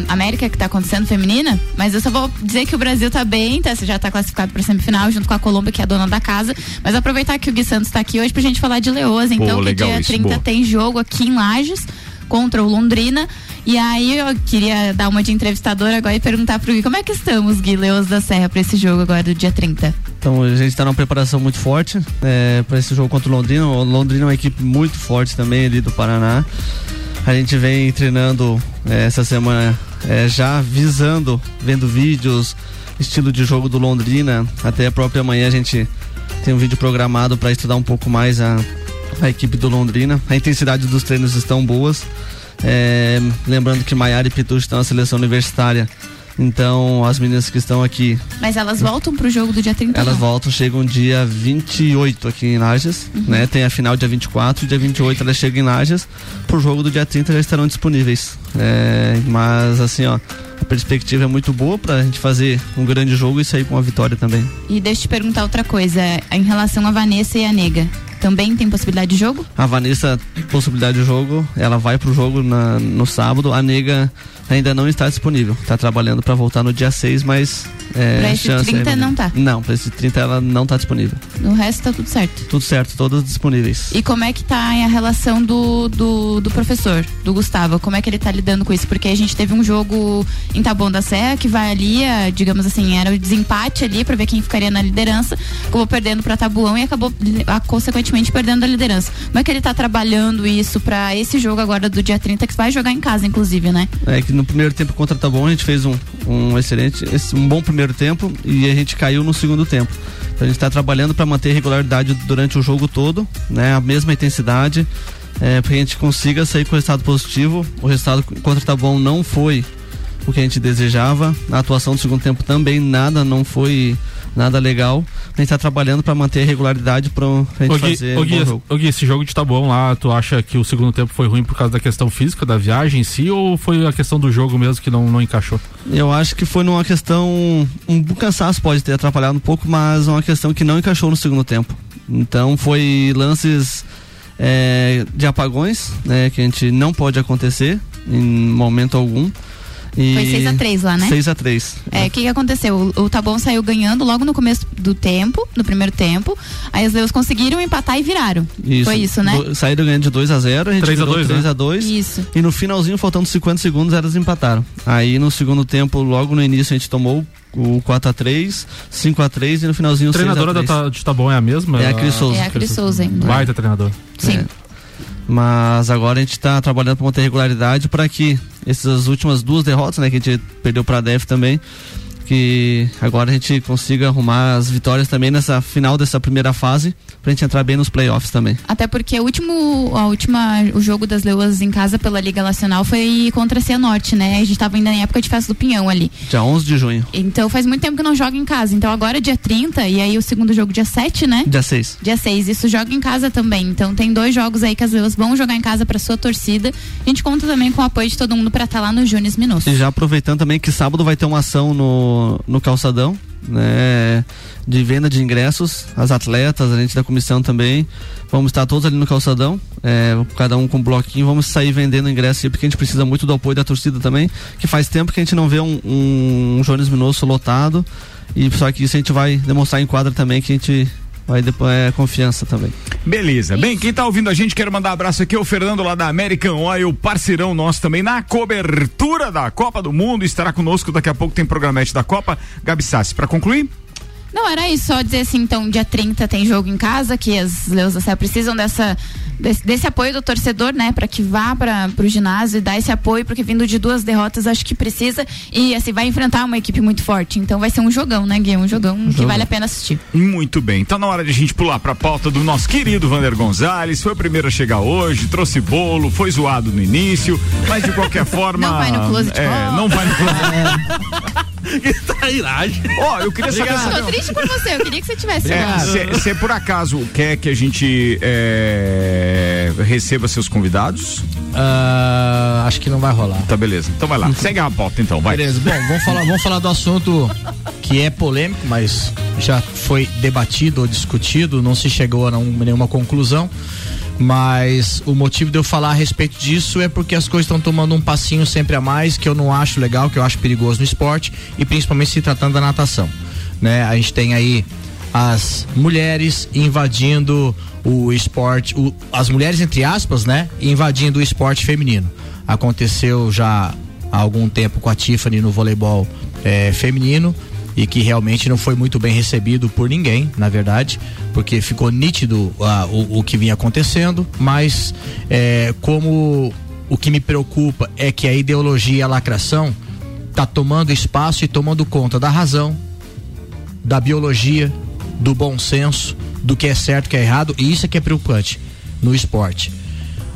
América que tá acontecendo feminina, mas eu só vou dizer que o Brasil tá bem, tá? Você já tá classificado para semifinal junto com a Colômbia, que é a dona da casa. Mas aproveitar que o Gui Santos tá aqui hoje pra gente falar de Leoas, então, Pô, que dia isso, 30 boa. Tem jogo aqui em Lages contra o Londrina. E aí eu queria dar uma de entrevistadora agora e perguntar pro Gui, como é que estamos, Gui Leoas da Serra, pra esse jogo agora do dia 30? Então a gente está numa preparação muito forte é, para esse jogo contra o Londrina. O Londrina é uma equipe muito forte também ali do Paraná. A gente vem treinando é, essa semana é, já visando, vendo vídeos, estilo de jogo do Londrina. Até a própria manhã a gente tem um vídeo programado para estudar um pouco mais a, a equipe do Londrina. A intensidade dos treinos estão boas. É, lembrando que Maiara e Pitu estão na seleção universitária. Então, as meninas que estão aqui, Mas elas voltam pro jogo do dia 30? elas não? voltam, chegam dia 28 aqui em Lages, né? Tem a final dia 24, dia 28 elas chegam em Lages. Pro jogo do dia 30 já estarão disponíveis. É, mas assim, ó, a perspectiva é muito boa pra gente fazer um grande jogo e sair com uma vitória também. E deixa eu te perguntar outra coisa, em relação a Vanessa e a Nega, também tem possibilidade de jogo? A Vanessa, possibilidade de jogo, ela vai pro jogo na- no sábado. A nega ainda não está disponível. Tá trabalhando para voltar no dia 6, mas. É, Pra esse chance 30 aí, não tá? Não, pra esse 30 ela não tá disponível. No resto tá tudo certo. Tudo certo, todas disponíveis. E como é que tá a relação do, do, do professor, do Gustavo? Como é que ele tá lidando com isso? Porque a gente teve um jogo em Taboão da Serra que vai ali, digamos assim, era o desempate ali pra ver quem ficaria na liderança. Acabou perdendo pra Tabuão e acabou, ah, consequentemente, perdendo a liderança. Como é que ele tá trabalhando isso pra esse jogo agora do dia 30, que vai jogar em casa, inclusive, né? É que no primeiro tempo contra Tabon a gente fez um, um excelente, um bom primeiro tempo e a gente caiu no segundo tempo. Então a gente está trabalhando para manter regularidade durante o jogo todo, né? A mesma intensidade, é, para que a gente consiga sair com o resultado positivo. O resultado contra Tabon não foi o que a gente desejava. A atuação do segundo tempo também nada, não foi nada legal. A gente está trabalhando para manter a regularidade para a gente Ô Gui, fazer um Gui, jogo. ô Gui, esse jogo de Taboão lá, tu acha que o segundo tempo foi ruim por causa da questão física da viagem em si ou foi a questão do jogo mesmo que não, não encaixou? Eu acho que foi numa questão. Um cansaço pode ter atrapalhado um pouco, mas uma questão que não encaixou no segundo tempo. Então foi lances é, de apagões, né? Que a gente não pode acontecer em momento algum. E Foi 6 a 3 lá, né? 6 a 3 É, o que, que aconteceu? O, o Tabon saiu ganhando logo no começo do tempo, no primeiro tempo. Aí os Leões conseguiram empatar e viraram. Foi isso, né? Do- saíram ganhando de 2 a 0 a gente 3 a virou 2, 3 né? a 2 Isso. E no finalzinho, faltando 50 segundos, elas empataram. Aí no segundo tempo, logo no início, a gente tomou o 4 a 3 5 a 3 e no finalzinho A 6 a treinadora 3 da de Taboão é a mesma? É a Cris Souza. É a Cris Souza ainda. Baita treinador. Sim. É. Mas agora a gente está trabalhando para manter regularidade para que essas últimas duas derrotas, né, que a gente perdeu para a DEF também, que agora a gente consiga arrumar as vitórias também nessa final dessa primeira fase, pra gente entrar bem nos playoffs também. Até porque o último, a última, o jogo das Leoas em casa pela Liga Nacional foi contra a Cianorte, né? A gente tava ainda na época de festa do Pinhão ali. Dia 11 de junho, Então faz muito tempo que não joga em casa. Então agora é dia 30 e aí o segundo jogo dia 7, né? dia 6. Dia 6, isso joga em casa também. Então tem dois jogos aí que as Leoas vão jogar em casa pra sua torcida. A gente conta também com o apoio de todo mundo pra estar lá no Júnior Minosso. E já aproveitando também que sábado vai ter uma ação no, no calçadão, né? De venda de ingressos, as atletas, a gente da comissão também. Vamos estar todos ali no calçadão, é, cada um com um bloquinho, vamos sair vendendo ingresso aí, porque a gente precisa muito do apoio da torcida também, que faz tempo que a gente não vê um, um Jones Minosso lotado. E só que isso a gente vai demonstrar em quadra também que a gente Aí depois é confiança também. Beleza. Bem, quem tá ouvindo a gente, quero mandar um abraço aqui ao Fernando lá da American Oil, parceirão nosso também na cobertura da Copa do Mundo. Estará conosco daqui a pouco, tem programete da Copa. Gabi Sassi, pra concluir? Não, era isso, só dizer assim, então, dia 30 tem jogo em casa, que as Leões da Serra precisam dessa, desse, desse apoio do torcedor, né, para que vá para o ginásio e dar esse apoio, porque vindo de duas derrotas, acho que precisa e assim, vai enfrentar uma equipe muito forte, então vai ser um jogão, né, Gui? Um jogão que vale a pena assistir. Muito bem. Então, na hora de a gente pular pra pauta do nosso querido Vander Gonzalez, foi o primeiro a chegar hoje, trouxe bolo, foi zoado no início, mas de qualquer forma. Não vai no closet É, não vai no closet. Trairagem. Ó, eu queria saber. Eu tô triste por você, eu queria que você tivesse É, chegado. Você por acaso quer que a gente é, receba seus convidados? Ah, acho que não vai rolar. Tá, beleza. Então vai lá. Segue a pauta então, vai. Beleza, bom, vamos falar, vamos falar do assunto que é polêmico, mas já foi debatido ou discutido, não se chegou a nenhuma conclusão. Mas o motivo de eu falar a respeito disso é porque as coisas estão tomando um passinho sempre a mais, que eu não acho legal, que eu acho perigoso no esporte, e principalmente se tratando da natação. Né? A gente tem aí as mulheres invadindo o esporte, o- as mulheres entre aspas, né, invadindo o esporte feminino. Aconteceu já há algum tempo com a Tiffany no voleibol eh, feminino e que realmente não foi muito bem recebido por ninguém, na verdade, porque ficou nítido ah, o, o que vinha acontecendo, mas eh, como o que me preocupa é que a ideologia e a lacração tá tomando espaço e tomando conta da razão, da biologia, do bom senso, do que é certo, que é errado, e isso é que é preocupante no esporte.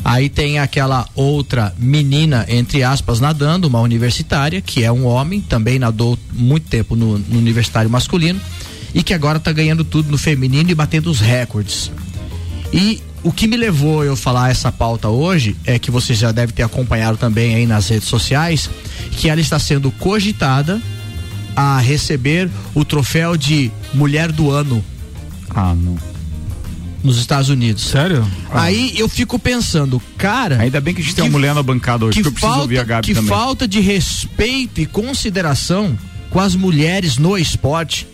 Aí tem aquela outra menina, entre aspas, nadando, uma universitária, que é um homem, também nadou muito tempo no, no universitário masculino, e que agora tá ganhando tudo no feminino e batendo os recordes. E o que me levou eu falar essa pauta hoje é que você já deve ter acompanhado também aí nas redes sociais, que ela está sendo cogitada a receber o troféu de mulher do ano. Ah, não. Nos Estados Unidos. Sério? Aí eu fico pensando, cara. Ainda bem que a gente tem uma mulher na bancada hoje, que porque eu preciso falta, ouvir a Gabi que também. falta de respeito e consideração com as mulheres no esporte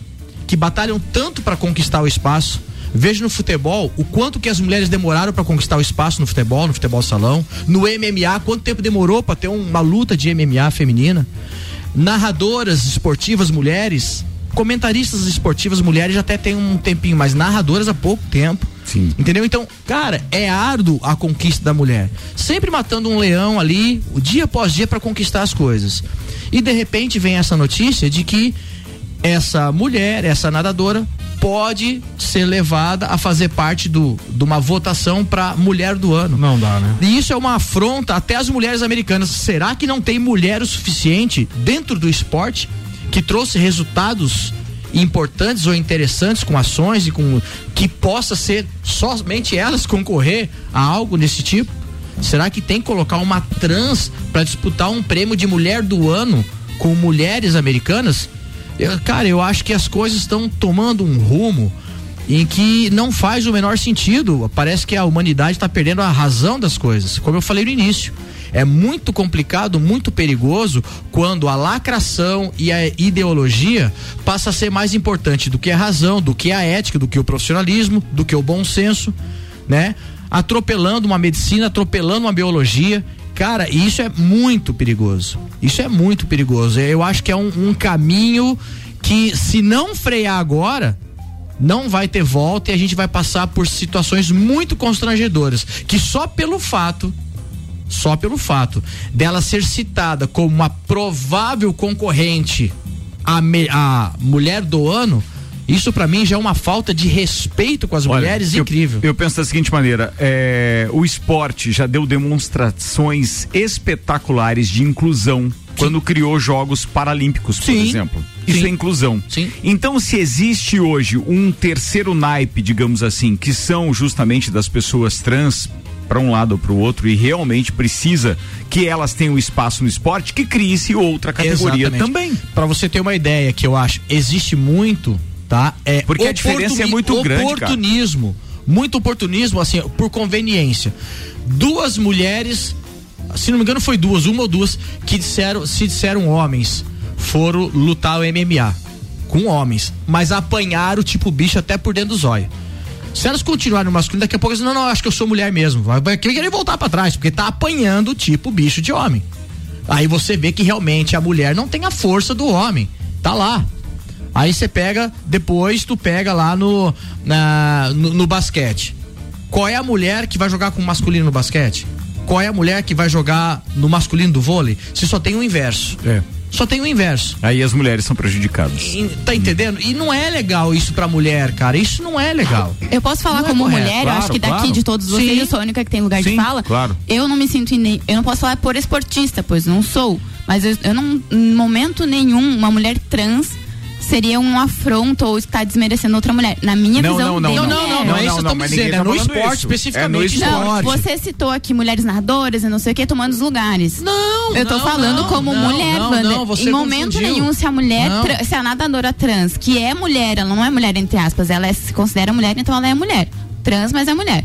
que batalham tanto para conquistar o espaço. Veja no futebol o quanto que as mulheres demoraram para conquistar o espaço no futebol, no futebol salão, no MMA, quanto tempo demorou para ter uma luta de MMA feminina. Narradoras esportivas mulheres, comentaristas esportivas mulheres já até tem um tempinho, mas narradoras há pouco tempo. Sim. Entendeu? Então, cara, é árduo a conquista da mulher. Sempre matando um leão ali, dia após dia para conquistar as coisas. E de repente vem essa notícia de que essa mulher, essa nadadora, pode ser levada a fazer parte do, de uma votação para mulher do ano. Não dá, né? E isso é uma afronta até às mulheres americanas. Será que não tem mulher o suficiente dentro do esporte que trouxe resultados importantes ou interessantes com ações e com que possa ser somente elas concorrer a algo desse tipo? Será que tem que colocar uma trans para disputar um prêmio de mulher do ano com mulheres americanas? Eu, cara, eu acho que as coisas estão tomando um rumo em que não faz o menor sentido. Parece que a humanidade está perdendo a razão das coisas, como eu falei no início. É muito complicado, muito perigoso quando a lacração e a ideologia passa a ser mais importante do que a razão, do que a ética, do que o profissionalismo, do que o bom senso, né? Atropelando uma medicina, atropelando uma biologia. Cara, isso é muito perigoso. Isso é muito perigoso. Eu acho que é um, um caminho que, se não frear agora, não vai ter volta e a gente vai passar por situações muito constrangedoras. Que só pelo fato, só pelo fato dela ser citada como uma provável concorrente à, me- à mulher do ano, isso pra mim já é uma falta de respeito com as Olha, mulheres eu, incrível. Eu penso da seguinte maneira: é, o esporte já deu demonstrações espetaculares de inclusão quando criou Jogos Paralímpicos, por Sim. exemplo. Isso Sim. é inclusão. Sim. Então, se existe hoje um terceiro naipe, digamos assim, que são justamente das pessoas trans para um lado ou para o outro e realmente precisa que elas tenham espaço no esporte, que crie-se outra categoria Exatamente. também. Pra você ter uma ideia que eu acho, existe muito, tá? É Porque a diferença é muito grande, cara. Oportunismo. Muito oportunismo, assim, por conveniência. Duas mulheres, se não me engano foi duas, uma ou duas, que disseram, se disseram homens, foram lutar o MMA com homens, mas apanharam tipo bicho até por dentro do zóio. Se elas continuarem no masculino, daqui a pouco elas não, não, acho que eu sou mulher mesmo. Vai, vai querer voltar pra trás, porque tá apanhando tipo bicho de homem. Aí você vê que realmente a mulher não tem a força do homem. Tá lá. Aí você pega, depois tu pega lá no, na, no, no basquete. Qual é a mulher que vai jogar com o masculino no basquete? Qual é a mulher que vai jogar no masculino do vôlei? Se só tem o inverso. É. Só tem o inverso. Aí as mulheres são prejudicadas. E- tá entendendo? E não é legal isso pra mulher, cara. Isso não é legal. Eu posso falar Não é como correto. mulher, eu Claro, acho que daqui claro. de todos vocês, Sim. eu sou a única que tem lugar Sim, de fala. claro. Eu não me sinto em nem, eu não posso falar por esportista, pois não sou, mas eu, eu não em momento nenhum uma mulher trans seria um afronto ou está desmerecendo outra mulher. Na minha Não, visão, não, não, não. Não, não, não é isso que eu tô mas dizendo, ninguém é tá no esporte, isso. especificamente É no Não, esporte. você citou aqui mulheres narradoras e não sei o que, tomando os lugares. Não, Eu tô não, falando não, como não, mulher, não, Wander. não, você Em momento confundiu. nenhum, se a mulher, se a nadadora trans, que é mulher, ela não é mulher entre aspas, ela é- se considera mulher, então ela é mulher. Trans, mas é mulher.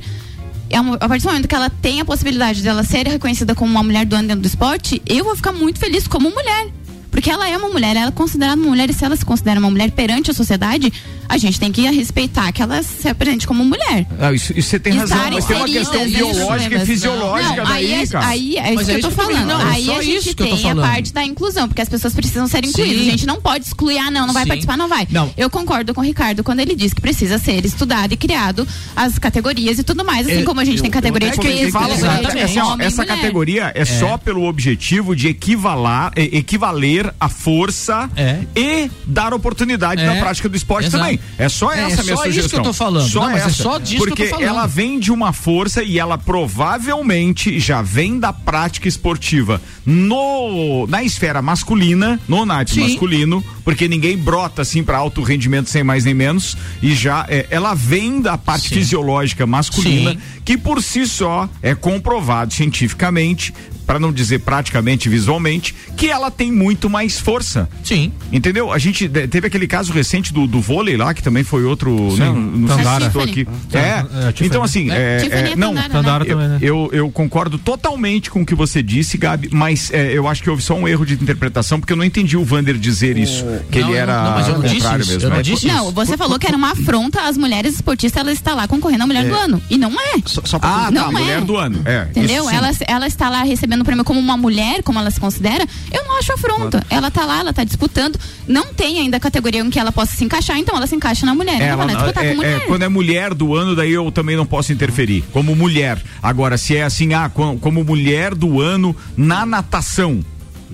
E A, partir do momento que ela tem a possibilidade dela ser reconhecida como uma mulher do ano dentro do esporte, eu vou ficar muito feliz como mulher. Porque ela é uma mulher, ela é considerada uma mulher, e se ela se considera uma mulher perante a sociedade, a gente tem que respeitar que ela se apresente como mulher. Ah, isso, isso você tem razão, Estarem mas tem uma questão biológica e fisiológica Não, daí, aí é, cara. Aí é isso é que eu tô eu falando. também- não, é aí a gente eu tem a parte da inclusão, porque as pessoas precisam ser incluídas. Sim. A gente não pode excluir, ah, não, não vai Sim. participar, não vai. Não. Eu concordo com o Ricardo quando ele diz que precisa ser estudado e criado as categorias e tudo mais, assim É, como a gente eu- tem categoria É de que peso, fala, de é assim, ó, homem e essa mulher. categoria é, só pelo objetivo de equivalar, e- equivaler a força É. e dar oportunidade É. na prática do esporte Exato. É só É, essa é minha só isso sugestão. que eu tô falando. Só Não, mas é essa. só disso que eu tô Porque falando. ela vem de uma força e ela provavelmente já vem da prática esportiva no na esfera masculina, no Sim. masculino, porque ninguém brota assim para alto rendimento sem mais nem menos e já é, ela vem da parte Sim. fisiológica masculina Sim. que por si só é comprovado cientificamente, para não dizer praticamente visualmente, que ela tem muito mais força. Sim. Entendeu? A gente teve aquele caso recente do, do vôlei lá, que também foi outro, né? Não sei se Tandara. citou aqui. É, É, Tiffany. então assim, é, Tiffany é, é não, Tandara, né? Tandara eu, também, né? eu, eu concordo totalmente com o que você disse, Gabi, mas é, eu acho que houve só um erro de interpretação, porque eu não entendi o Vander dizer isso, que Não, ele era não- não, mas eu não disse isso, mesmo. eu não disse. Não, você falou que era uma afronta às mulheres esportistas, ela está lá concorrendo à mulher do ano. E não é. Só, só pra Ah, tá, Não é. mulher do ano. É, Entendeu? Ela, ela está lá recebendo o prêmio como uma mulher, como ela se considera. Eu não acho afronta. Ela está lá, ela está disputando. Não tem ainda a categoria em que ela possa se encaixar, então ela se encaixa na mulher. Ela, Ela, vai lá disputar é, com mulher. é, quando é mulher do ano, daí eu também não posso interferir. Como mulher. Agora, se é assim, ah, co- como mulher do ano na natação.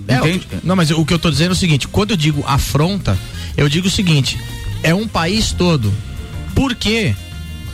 É, Entende? não, mas o que eu tô dizendo é o seguinte: quando eu digo afronta, eu digo o seguinte: é um país todo. Por quê?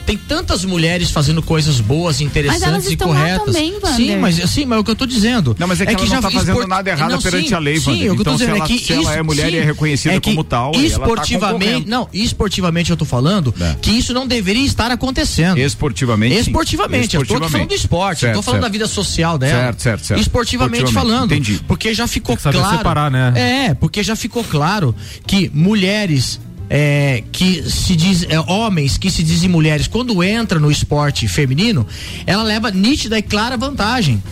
Tem tantas mulheres fazendo coisas boas, interessantes Mas elas e corretas. também, sim, mas sim, mas é o que eu tô dizendo. Não, mas é que ela não tá fazendo nada errado não, perante sim, a lei, Sim, Wander. o que eu tô Então, se dizendo ela- é que se ela é mulher e é reconhecida que como tal, tá esportivamente, concorrendo. não, esportivamente eu tô falando É. que isso não deveria estar acontecendo. Esportivamente. sim. Esportivamente, eu tô aqui falando do esporte, eu tô Certo, falando da certo. vida social dela. Certo, certo, certo. Esportivamente, Esportivamente, falando. entendi. Porque já ficou Tem que saber claro. separar, né? É, porque já ficou claro que mulheres é, que se diz é, homens que se dizem mulheres quando entra no esporte feminino, ela leva nítida e clara vantagem.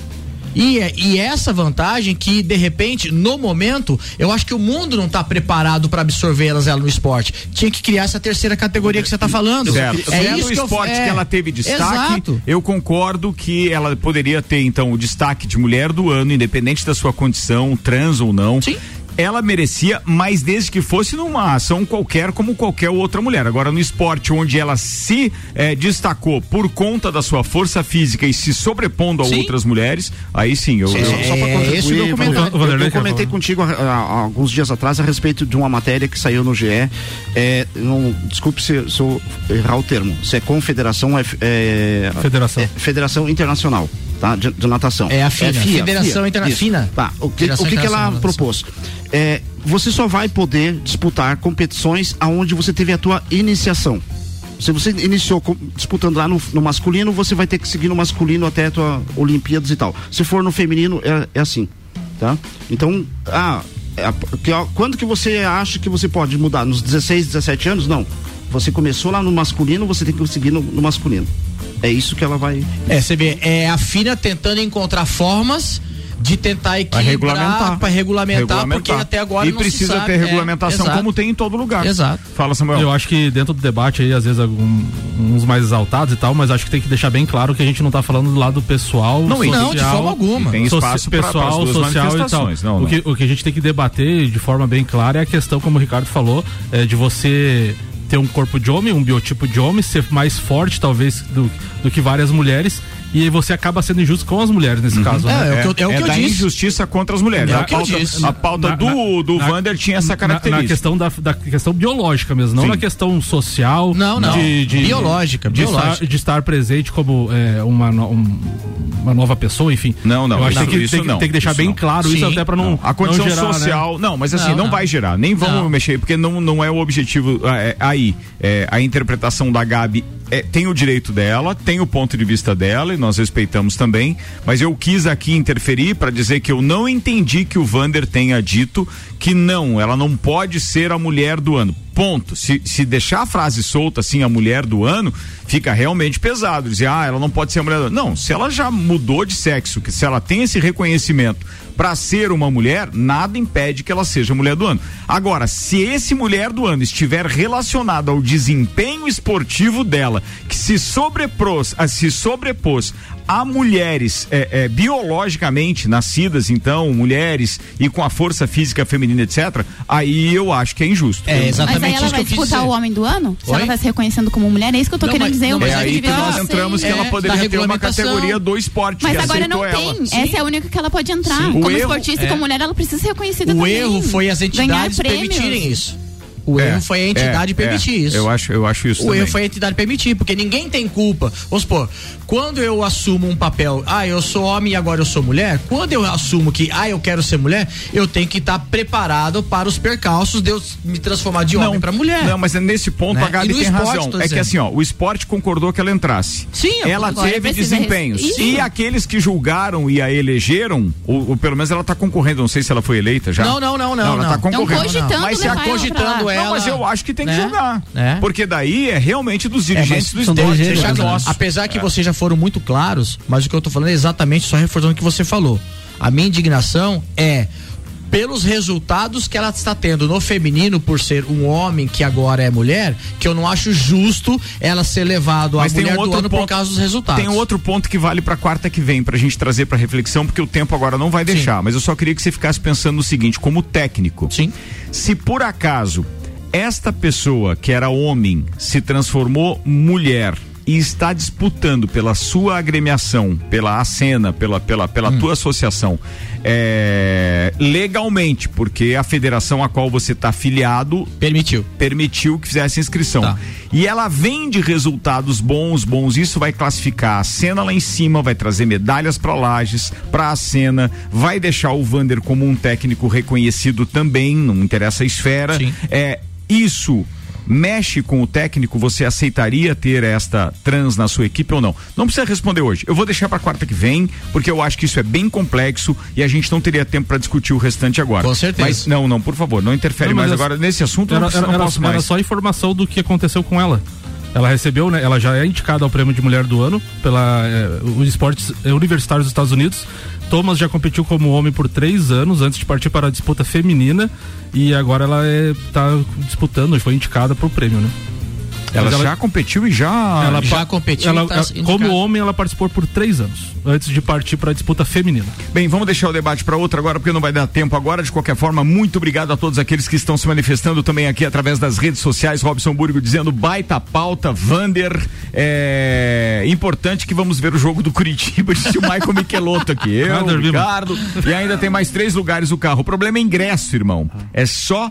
E, é- e essa vantagem que, de repente, no momento, eu acho que o mundo não está preparado para absorvê-las ela no esporte. Tinha que criar essa terceira categoria que você está falando. Certo. Se é no eu- esporte é. que ela teve destaque, Exato. eu concordo que ela poderia ter, então, o destaque de mulher do ano, independente da sua condição, trans ou não. Sim. Ela merecia, mas desde que fosse numa ação qualquer, como qualquer outra mulher. Agora, no esporte onde ela se eh, destacou por conta da sua força física e se sobrepondo a Sim. outras mulheres, aí sim, eu. Só, eu- só pra É, contribuir, esse o meu Vander, comentário. eu- eu, quer comentei contigo há, há alguns dias atrás a respeito de uma matéria que saiu no GE. É, não, desculpe se, se eu errar o termo. Se é confederação, é, é Federação. é Federação Internacional, tá? De, de natação. É a FINA, Federação Interna- isso. FINA. Tá. O que, Federação o que, que ela Internacional propôs? É, você só vai poder disputar competições aonde você teve a tua iniciação. Se você iniciou disputando lá no, no masculino, você vai ter que seguir no masculino até a tua Olimpíadas e tal. Se for no feminino, é, é assim, tá? Então, ah, é que, ó, quando que você acha que você pode mudar? Nos 16, 17 anos? Não. Você começou lá no masculino, você tem que seguir no, no masculino. É isso que ela vai. É, você vê, é a FINA tentando encontrar formas de tentar equilibrar regulamentar. para regulamentar, porque até agora E não se precisa sabe. ter É, regulamentação exato. como tem em todo lugar. Exato. Fala, Samuel. Eu acho que dentro do debate aí, às vezes, algum- uns mais exaltados e tal, mas acho que tem que deixar bem claro que a gente não tá falando do lado pessoal. Não, social, não, de forma alguma. Tem espaço pra- pessoal, duas social e tal. manifestações. Não, o, não. Que, o que a gente tem que debater de forma bem clara é a questão, como o Ricardo falou, é, de você ter um corpo de homem, um biotipo de homem, ser mais forte, talvez, do, do que várias mulheres. E aí você acaba sendo injusto com as mulheres nesse caso. né? é da injustiça contra as mulheres. É a o que eu pauta, disse. a pauta Na- do, do na- Vander tinha essa característica. Na, questão da, da questão biológica mesmo, não Sim. na questão social. Não, não. De, de- Biológica, de biológica. Estar, de estar presente como é, uma, no- um- uma nova pessoa, enfim. Não, não, Eu acho isso, que tem que, isso tem, que- não. tem que deixar Isso bem não. claro isso Sim. até pra não. A condição gerar, social. Né? Não, mas assim, Não, vai gerar. Nem vamos mexer, porque não, não é o objetivo ah, é, aí. É, a interpretação da Gabi é, tem o direito dela, tem o ponto de vista dela, e nós respeitamos também. Mas eu quis aqui interferir para dizer que eu não entendi que o Vander tenha dito que não, ela não pode ser a mulher do ano. Ponto. Se, se deixar a frase solta assim, a mulher do ano, fica realmente pesado. Dizer, ah, ela não pode ser a mulher do ano. Não, se ela já mudou de sexo, que se ela tem esse reconhecimento para ser uma mulher, nada impede que ela seja mulher do ano. Agora, se esse mulher do ano estiver relacionado ao desempenho esportivo dela, que se sobrepôs, ah, se sobrepôs a mulheres é, é, biologicamente nascidas, então, mulheres e com a força física feminina, etc., aí eu acho que é injusto. É, Eu- exatamente. Mas aí ela isso que vai eu quis disputar dizer. o homem do ano? Se Oi? ela vai se reconhecendo como mulher, é isso que eu tô Não, querendo mas- dizer. não, Eu mas É aí que nós entramos que ela É, poderia ter uma categoria do esporte. Mas que agora não aceitou tem. ela. Essa é a única que ela pode entrar. Sim. Como O erro- esportista e é. como mulher, ela precisa ser reconhecida O também. erro foi as Ganhar entidades permitirem isso. O É, erro foi a entidade é, permitir é. isso. Eu acho, eu acho isso O também. erro foi a entidade permitir, porque ninguém tem culpa. Vamos supor, quando eu assumo um papel, ah, eu sou homem e agora eu sou mulher, quando eu assumo que, ah, eu quero ser mulher, eu tenho que estar preparado para os percalços de eu me transformar de homem para mulher. Não, mas é nesse ponto Né? a Gabi tem esporte, razão. É que assim, ó, o esporte concordou que ela entrasse. Sim, eu- ela teve desempenhos. E aqueles que julgaram e a elegeram, ou, ou pelo menos ela tá concorrendo, não sei se ela foi eleita já. Não, não, não, não, ela não. tá Tão concorrendo. cogitando mas se a ela cogitando. Ela. Não, mas eu acho que tem que né? julgar. Né? Porque daí é realmente dos É, dirigentes mas do esporte. gêneros, né? Apesar que vocês já foram muito claros, mas o que eu tô falando é exatamente só reforçando o que você falou. A minha indignação é pelos resultados que ela está tendo no feminino por ser um homem que agora é mulher, que eu não acho justo ela ser levado a Mas tem mulher um outro do ano ponto, por causa dos resultados. Tem um outro ponto que vale pra quarta que vem, pra gente trazer pra reflexão, porque o tempo agora não vai deixar. Mas eu só queria que você ficasse pensando no seguinte, como técnico. Sim. Se por acaso esta pessoa que era homem se transformou mulher e está disputando pela sua agremiação, pela Acena, pela, pela, pela Hum. tua associação, é, legalmente, porque a federação a qual você está afiliado permitiu permitiu que fizesse inscrição. Tá. E ela vem de resultados bons, bons. Isso vai classificar a cena lá em cima, vai trazer medalhas para Lages, para a cena, vai deixar o Vander como um técnico reconhecido também, não interessa a esfera. Sim. É isso mexe com o técnico, você aceitaria ter esta trans na sua equipe ou não? Não precisa responder hoje. Eu vou deixar para quarta que vem, porque eu acho que isso é bem complexo e a gente não teria tempo para discutir o restante agora. Com certeza. Mas não, não, por favor, não interfere Não, mas mais é- agora nesse assunto. eu Era, não, preciso, era, não era- posso mais. era só informação do que aconteceu com ela. Ela recebeu, né? Ela já é indicada ao prêmio de mulher do ano pela eh, os esportes universitários dos Estados Unidos. Thomas já competiu como homem por três anos antes de partir para a disputa feminina e agora ela está disputando e foi indicada para o prêmio, né? Ela, Mas já competiu e já. ela já competiu ela- tá ela- indicada. como homem, ela participou por três anos antes de partir para a disputa feminina. Bem, vamos deixar o debate para outra agora, porque não vai dar tempo agora. De qualquer forma, muito obrigado a todos aqueles que estão se manifestando também aqui através das redes sociais. Robson Burgo dizendo baita pauta, Vander. É importante que vamos ver o jogo do Curitiba, disse o Michael Michelotto aqui. Eu. Ricardo. E ainda tem mais três lugares o carro. O problema é ingresso, irmão. É só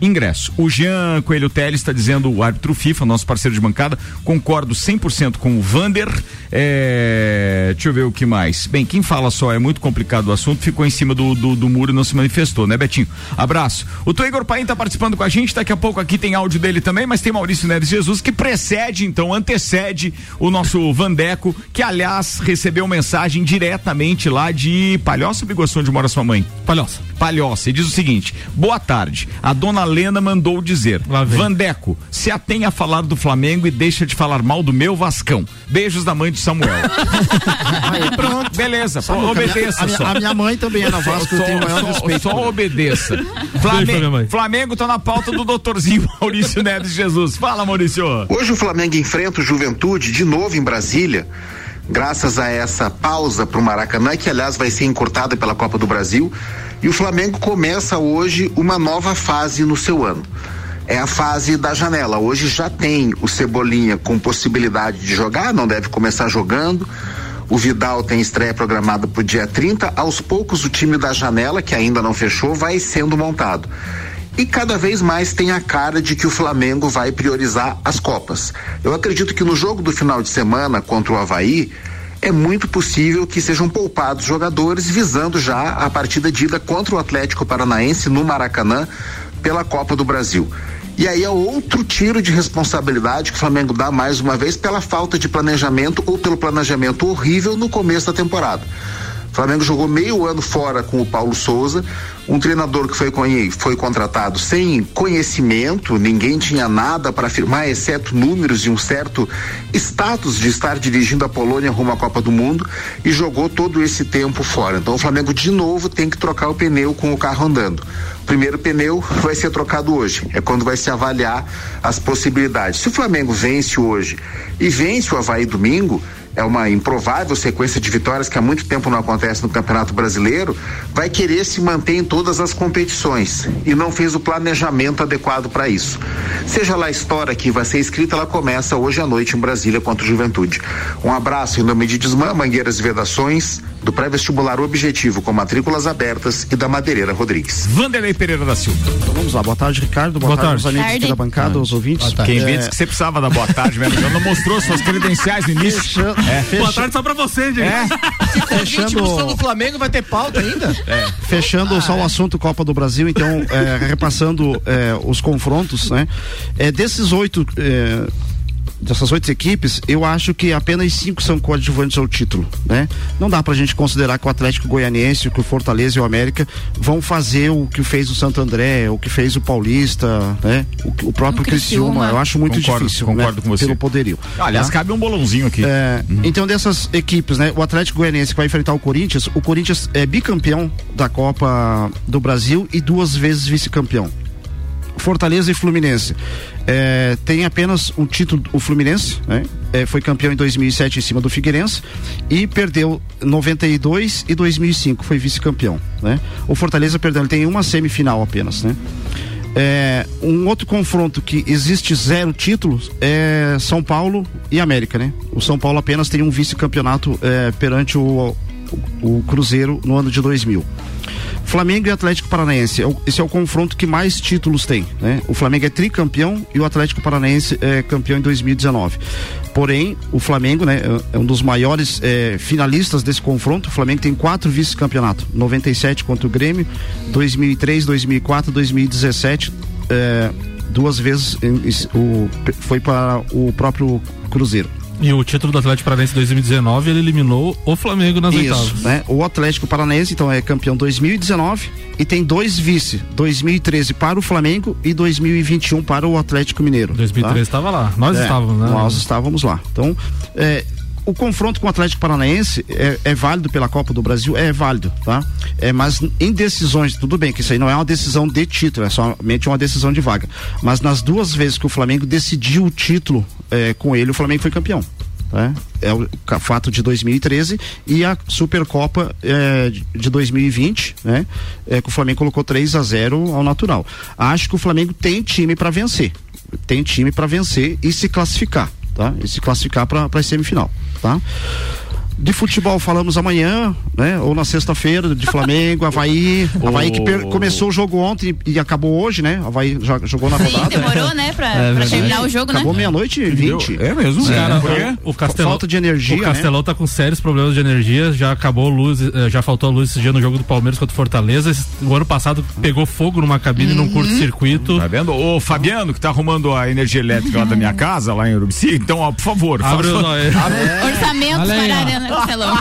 ingresso. O Jean Coelho Teles está dizendo, o árbitro FIFA, nosso parceiro de bancada, concordo 100% com o Vander. É, deixa eu ver o que mais. Bem, quem fala só é muito complicado o assunto, ficou em cima do, do, do muro e não se manifestou, né, Betinho? Abraço. O Tô Igor Paim tá participando com a gente, daqui a pouco aqui tem áudio dele também, mas tem Maurício Neves Jesus que precede, então, antecede o nosso Vandeco, que aliás recebeu mensagem diretamente lá de Palhoça ou Biguaçu, onde mora sua mãe? Palhoça. Palhoça, e diz o seguinte: boa tarde. A dona Madalena mandou dizer: Vandeco, se atenha a falar do Flamengo e deixa de falar mal do meu Vascão. Beijos da mãe de Samuel. Aí, pronto. Beleza, pô, a minha- obedeça a minha- só. a minha mãe também é na Vasco, eu tenho o maior só, respeito. Só obedeça. Flamengo. Flamengo tá na pauta do doutorzinho Maurício Neves Jesus. Fala, Maurício. Hoje o Flamengo enfrenta o Juventude de novo em Brasília, graças a essa pausa para o Maracanã, que aliás vai ser encurtada pela Copa do Brasil. E o Flamengo começa hoje uma nova fase no seu ano. É a fase da janela. Hoje já tem o Cebolinha com possibilidade de jogar, não deve começar jogando. O Vidal tem estreia programada para o dia 30. Aos poucos, o time da janela, que ainda não fechou, vai sendo montado. E cada vez mais tem a cara de que o Flamengo vai priorizar as Copas. Eu acredito que no jogo do final de semana contra o Havaí, é muito possível que sejam poupados jogadores visando já a partida de ida contra o Atlético Paranaense no Maracanã pela Copa do Brasil. E aí é outro tiro de responsabilidade que o Flamengo dá mais uma vez pela falta de planejamento ou pelo planejamento horrível no começo da temporada. Flamengo jogou meio ano fora com o Paulo Souza, um treinador que foi, foi contratado sem conhecimento, ninguém tinha nada para afirmar, exceto números e um certo status de estar dirigindo a Polônia rumo à Copa do Mundo e jogou todo esse tempo fora. Então o Flamengo de novo tem que trocar o pneu com o carro andando. O primeiro pneu vai ser trocado hoje, é quando vai se avaliar as possibilidades. Se o Flamengo vence hoje e vence o Havaí domingo, é uma improvável sequência de vitórias que há muito tempo não acontece no Campeonato Brasileiro, vai querer se manter em todas as competições e não fez o planejamento adequado para isso. Seja lá a história que vai ser escrita, ela começa hoje à noite em Brasília contra o Juventude. Um abraço em nome de Desmã, Mangueiras e Vedações, do pré-vestibular Objetivo com matrículas abertas e da Madeireira Rodrigues. Vanderlei Pereira da Silva. Então vamos lá, boa tarde, Ricardo. Boa, Boa tarde, tarde. amigos aqui Tarde. da bancada, aos ouvintes. Quem É, disse que você precisava da boa tarde mesmo? Já não mostrou suas credenciais no início. É. Boa tarde só pra você, gente. É. Fechando- do Flamengo vai ter pauta ainda? Fechando só o assunto Copa do Brasil, então, é, repassando é, os confrontos, né? É, desses oito. Dessas oito equipes, eu acho que apenas cinco são coadjuvantes ao título, né? Não dá pra gente considerar que o Atlético Goianiense, que o Fortaleza e o América vão fazer o que fez o Santo André, o que fez o Paulista, né? O, o próprio O Criciúma. Criciúma. Eu acho muito Concordo, difícil, concordo né? com você. Pelo poderio. Aliás, tá? cabe um bolãozinho aqui. É, Então, dessas equipes, né? O Atlético Goianiense que vai enfrentar o Corinthians, o Corinthians é bicampeão da Copa do Brasil e duas vezes vice-campeão. Fortaleza e Fluminense. É, tem apenas um título, o Fluminense, né? É, foi campeão em 2007 em cima do Figueirense e perdeu 92 e 2005, foi vice-campeão, né? O Fortaleza perdeu, ele tem uma semifinal apenas, né? É, um outro confronto que existe zero títulos é São Paulo e América, né? O São Paulo apenas tem um vice-campeonato é, perante o, o Cruzeiro no ano de 2000. Flamengo e Atlético Paranaense, é esse é o confronto que mais títulos tem, né? O Flamengo é tricampeão e o Atlético Paranaense é campeão em 2019. Porém, o Flamengo, né, é é um dos maiores é, finalistas desse confronto. O Flamengo tem quatro vice-campeonatos: 97 contra o Grêmio, 2003, 2004, 2017. é, duas vezes o, foi para o próprio Cruzeiro. E o título do Atlético Paranaense 2019, ele eliminou o Flamengo nas Isso, oitavas. né? O Atlético Paranaense, então, é campeão 2019 e tem dois vice, 2013 para o Flamengo e 2021 para o Atlético Mineiro. 2013 estava lá. Nós É, estávamos, né? Nós estávamos lá. Então, é, o confronto com o Atlético Paranaense é, é válido pela Copa do Brasil? É válido, tá? É, mas em decisões, tudo bem que isso aí não é uma decisão de título, é somente uma decisão de vaga. Mas nas duas vezes que o Flamengo decidiu o título é, com ele, o Flamengo foi campeão. Tá? É o fato de 2013 e a Supercopa é, de 2020, né? É, que o Flamengo colocou 3 a 0 ao natural. Acho que o Flamengo tem time para vencer. Tem time para vencer e se classificar, tá? E se classificar para a semifinal, tá? De futebol falamos amanhã, né? Ou na sexta-feira, de Flamengo, Havaí. Havaí que per- começou o jogo ontem e, acabou hoje, né? Havaí já jogou na Sim, rodada. demorou, né, pra, É pra terminar o jogo, Acabou né? meia-noite e vinte. É mesmo? Cara, Por quê? o Castelão, Falta de energia, O Castelão tá com sérios problemas de energia, já acabou luz, eh, já faltou a luz esse dia no jogo do Palmeiras contra o Fortaleza. O ano passado pegou fogo numa cabine num curto-circuito. Tá vendo? Ô, Fabiano, que tá arrumando a energia elétrica lá da minha casa, lá em Urubici, então, ó, por favor. Abre faça- o- aí, para a arena né, Marcelão?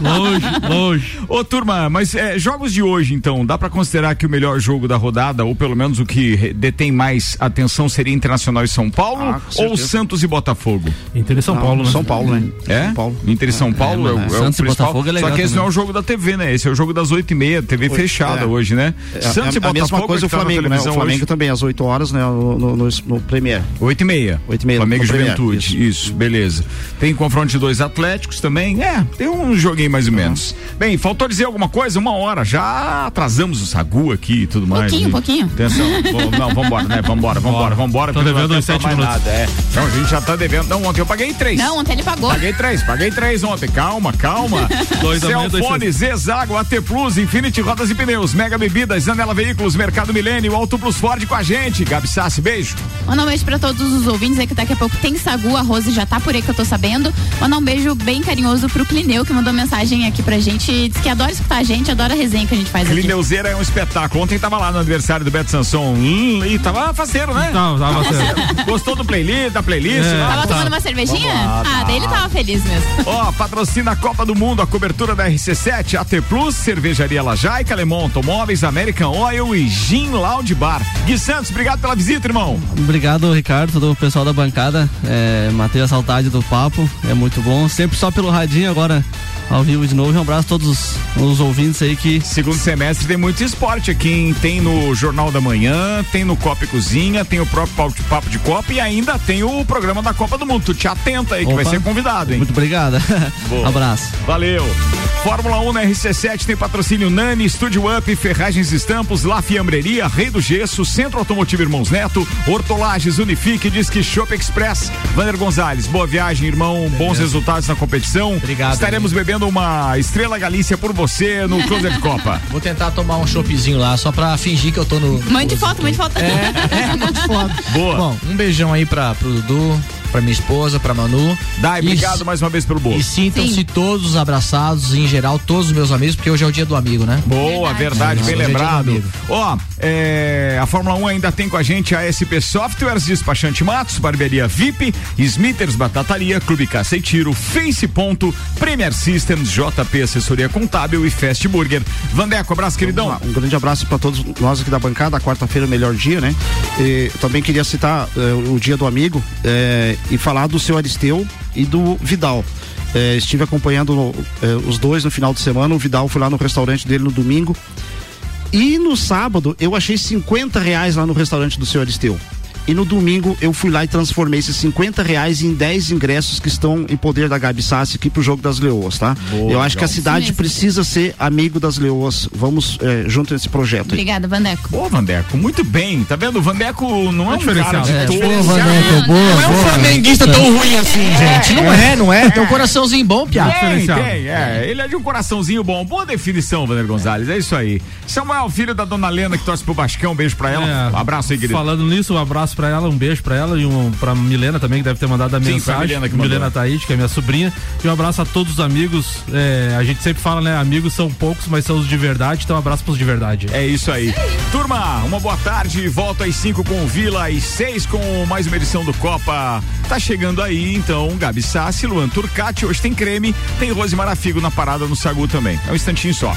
longe, longe. Ô, turma, mas é, jogos de hoje, então, dá pra considerar que o melhor jogo da rodada, ou pelo menos o que detém mais atenção, seria Internacional e São Paulo? Ah, ou. Santos e Botafogo? Inter e São Não, Paulo, né? São Paulo, né? É? São Paulo. Inter e São Paulo é, o- mano, é o Santos e principal. Botafogo é legal Só que esse também. não é o jogo da TV, né? Esse é o jogo das oito e meia, TV fechada é. hoje, né? É, Santos é, e Botafogo a mesma coisa é o que tá na Flamengo, né? O televisão Flamengo hoje. também, às 8 horas, né? No, no, no, no Premier. Oito e meia. Oito e meia, Flamengo e no Premier, Juventude. Isso. beleza. Tem confronto de dois Atléticos também. É, tem um joguinho mais ou menos. Bem, faltou dizer alguma coisa? Uma hora. Já atrasamos o Sagu aqui e tudo mais. Pouquinho, né? pouquinho. Atenção. Vamos- não, vambora, né? Vambora, vambora, vambora. Tô devendo uns sete minutos. Nada, é. Não, a gente já tá devendo. Não, ontem eu paguei três. Não, ontem ele pagou. Paguei três, paguei três ontem. Calma, calma. Dois Celfone, Zezago, AT Plus, Infinity Rodas e Pneus, Mega Bebidas, Zanela Veículos, Mercado Milênio, Auto Plus Ford com a gente. Gabi Sassi, beijo. Mandar um beijo pra todos os ouvintes aí que daqui a pouco tem Sagu, a Rose já tá por aí que eu tô sabendo. Mandar um beijo bem carinhoso pro Clineu que mandou mensagem aqui pra gente. Diz que adora escutar a gente, adora a resenha que a gente faz aqui. Clineuzeira é um espetáculo. Ontem tava lá no aniversário do Beto Sanson. Hum, e tava faceiro, né? Não, tava faceiro. Gostou do playlist, da playlist? É. lá? Tava tomando uma cervejinha? Ah, daí ele tava feliz mesmo. Ó, patrocina a Copa do Mundo, a cobertura da RC7, AT Plus, Cervejaria Lajaica, Alemão Automóveis, American Oil e Gin Lounge Bar. Gui Santos, obrigado pela visita, irmão. Obrigado, Ricardo, todo o pessoal da bancada. É, matei a saudade do papo, é muito bom. Sempre só pelo radinho, agora ao vivo de novo. E um abraço a todos os, os ouvintes aí que. Segundo semestre tem muito esporte aqui, hein? Tem no Jornal da Manhã, tem no Copa e Cozinha, tem o próprio Papo de, Copa e ainda tem o programa da Copa do Mundo. Tu te atenta aí que Opa. vai ser convidado, hein? Muito obrigado. Abraço. Valeu. Fórmula 1 na RC7 tem patrocínio Nani, Estúdio Up, Ferragens Estampos, La Fiambreria, Rei do Gesso, Centro Automotivo Irmãos Neto, Hortolagens, Unifique, Disque Shop Express. Vander Gonzalez, boa viagem, irmão. Bons resultados na competição. Obrigado, Estaremos bebendo uma Estrela Galícia por você no Closer de Copa. Vou tentar tomar um choppzinho lá, só pra fingir que eu tô no. Mande foto, mande foto. É, mande foto. Boa. Bom, um beijão aí pra, pro Dudu, pra minha esposa, pra Manu. Dai, E- obrigado mais uma vez pelo bolo. E sintam-se todos abraçados, em geral, todos os meus amigos, porque hoje é o dia do amigo, né? Boa, verdade, bem Hoje é lembrado. amigo. Ó, é, a Fórmula 1 ainda tem com a gente a SP Softwares, Despachante Matos, Barbearia VIP, Smithers Batataria, Clube Caça e Tiro, Face Ponto, Premier Systems, JP Assessoria Contábil e Fast Burger. Vandeco, abraço, queridão. Um grande abraço para todos nós aqui da bancada. Quarta-feira é o melhor dia, né? E também queria citar eh, o dia do amigo eh, e falar do seu Aristeu e do Vidal. Eh, estive acompanhando eh, os dois no final de semana. O Vidal foi lá no restaurante dele no domingo. E no sábado eu achei 50 reais lá no restaurante do seu Aristeu. E no domingo eu fui lá e transformei esses 50 reais em 10 ingressos que estão em poder da Gabi Sassi aqui pro jogo das Leoas, tá? Boa, eu acho que a cidade precisa ser amigo das Leoas. Vamos eh, junto nesse projeto. Obrigada, Vandeco. Ô, Vandeco, muito bem. Tá vendo? O Vandeco não é um de É, todo- boa, Vaneco, boa, Não é um boa. flamenguista tão ruim assim, gente. Não é, não é. Tem um coraçãozinho bom, Piá. Tem, tem, é. Ele é de um coraçãozinho bom. Boa definição, Vander Gonzalez. É isso aí. Samuel, filho da dona Lena, que torce pro Bascão. Um beijo pra ela. É, Um abraço aí, querido. Falando nisso, um abraço pra ela, um beijo pra ela e um pra Milena também, que deve ter mandado a Sim, mensagem. Milena que. Milena Taíde, que é minha sobrinha. E um abraço a todos os amigos. É, a gente sempre fala, né? Amigos são poucos, mas são os de verdade. Então, um abraço pros de verdade. É isso aí. Turma, uma boa tarde. Volto às 5 com o Vila, às 6 com mais uma edição do Copa. Tá chegando aí, então, Gabi Sassi, Luan Turcati. Hoje tem creme, tem Rose Marafigo na parada no Sagu também. É um instantinho só.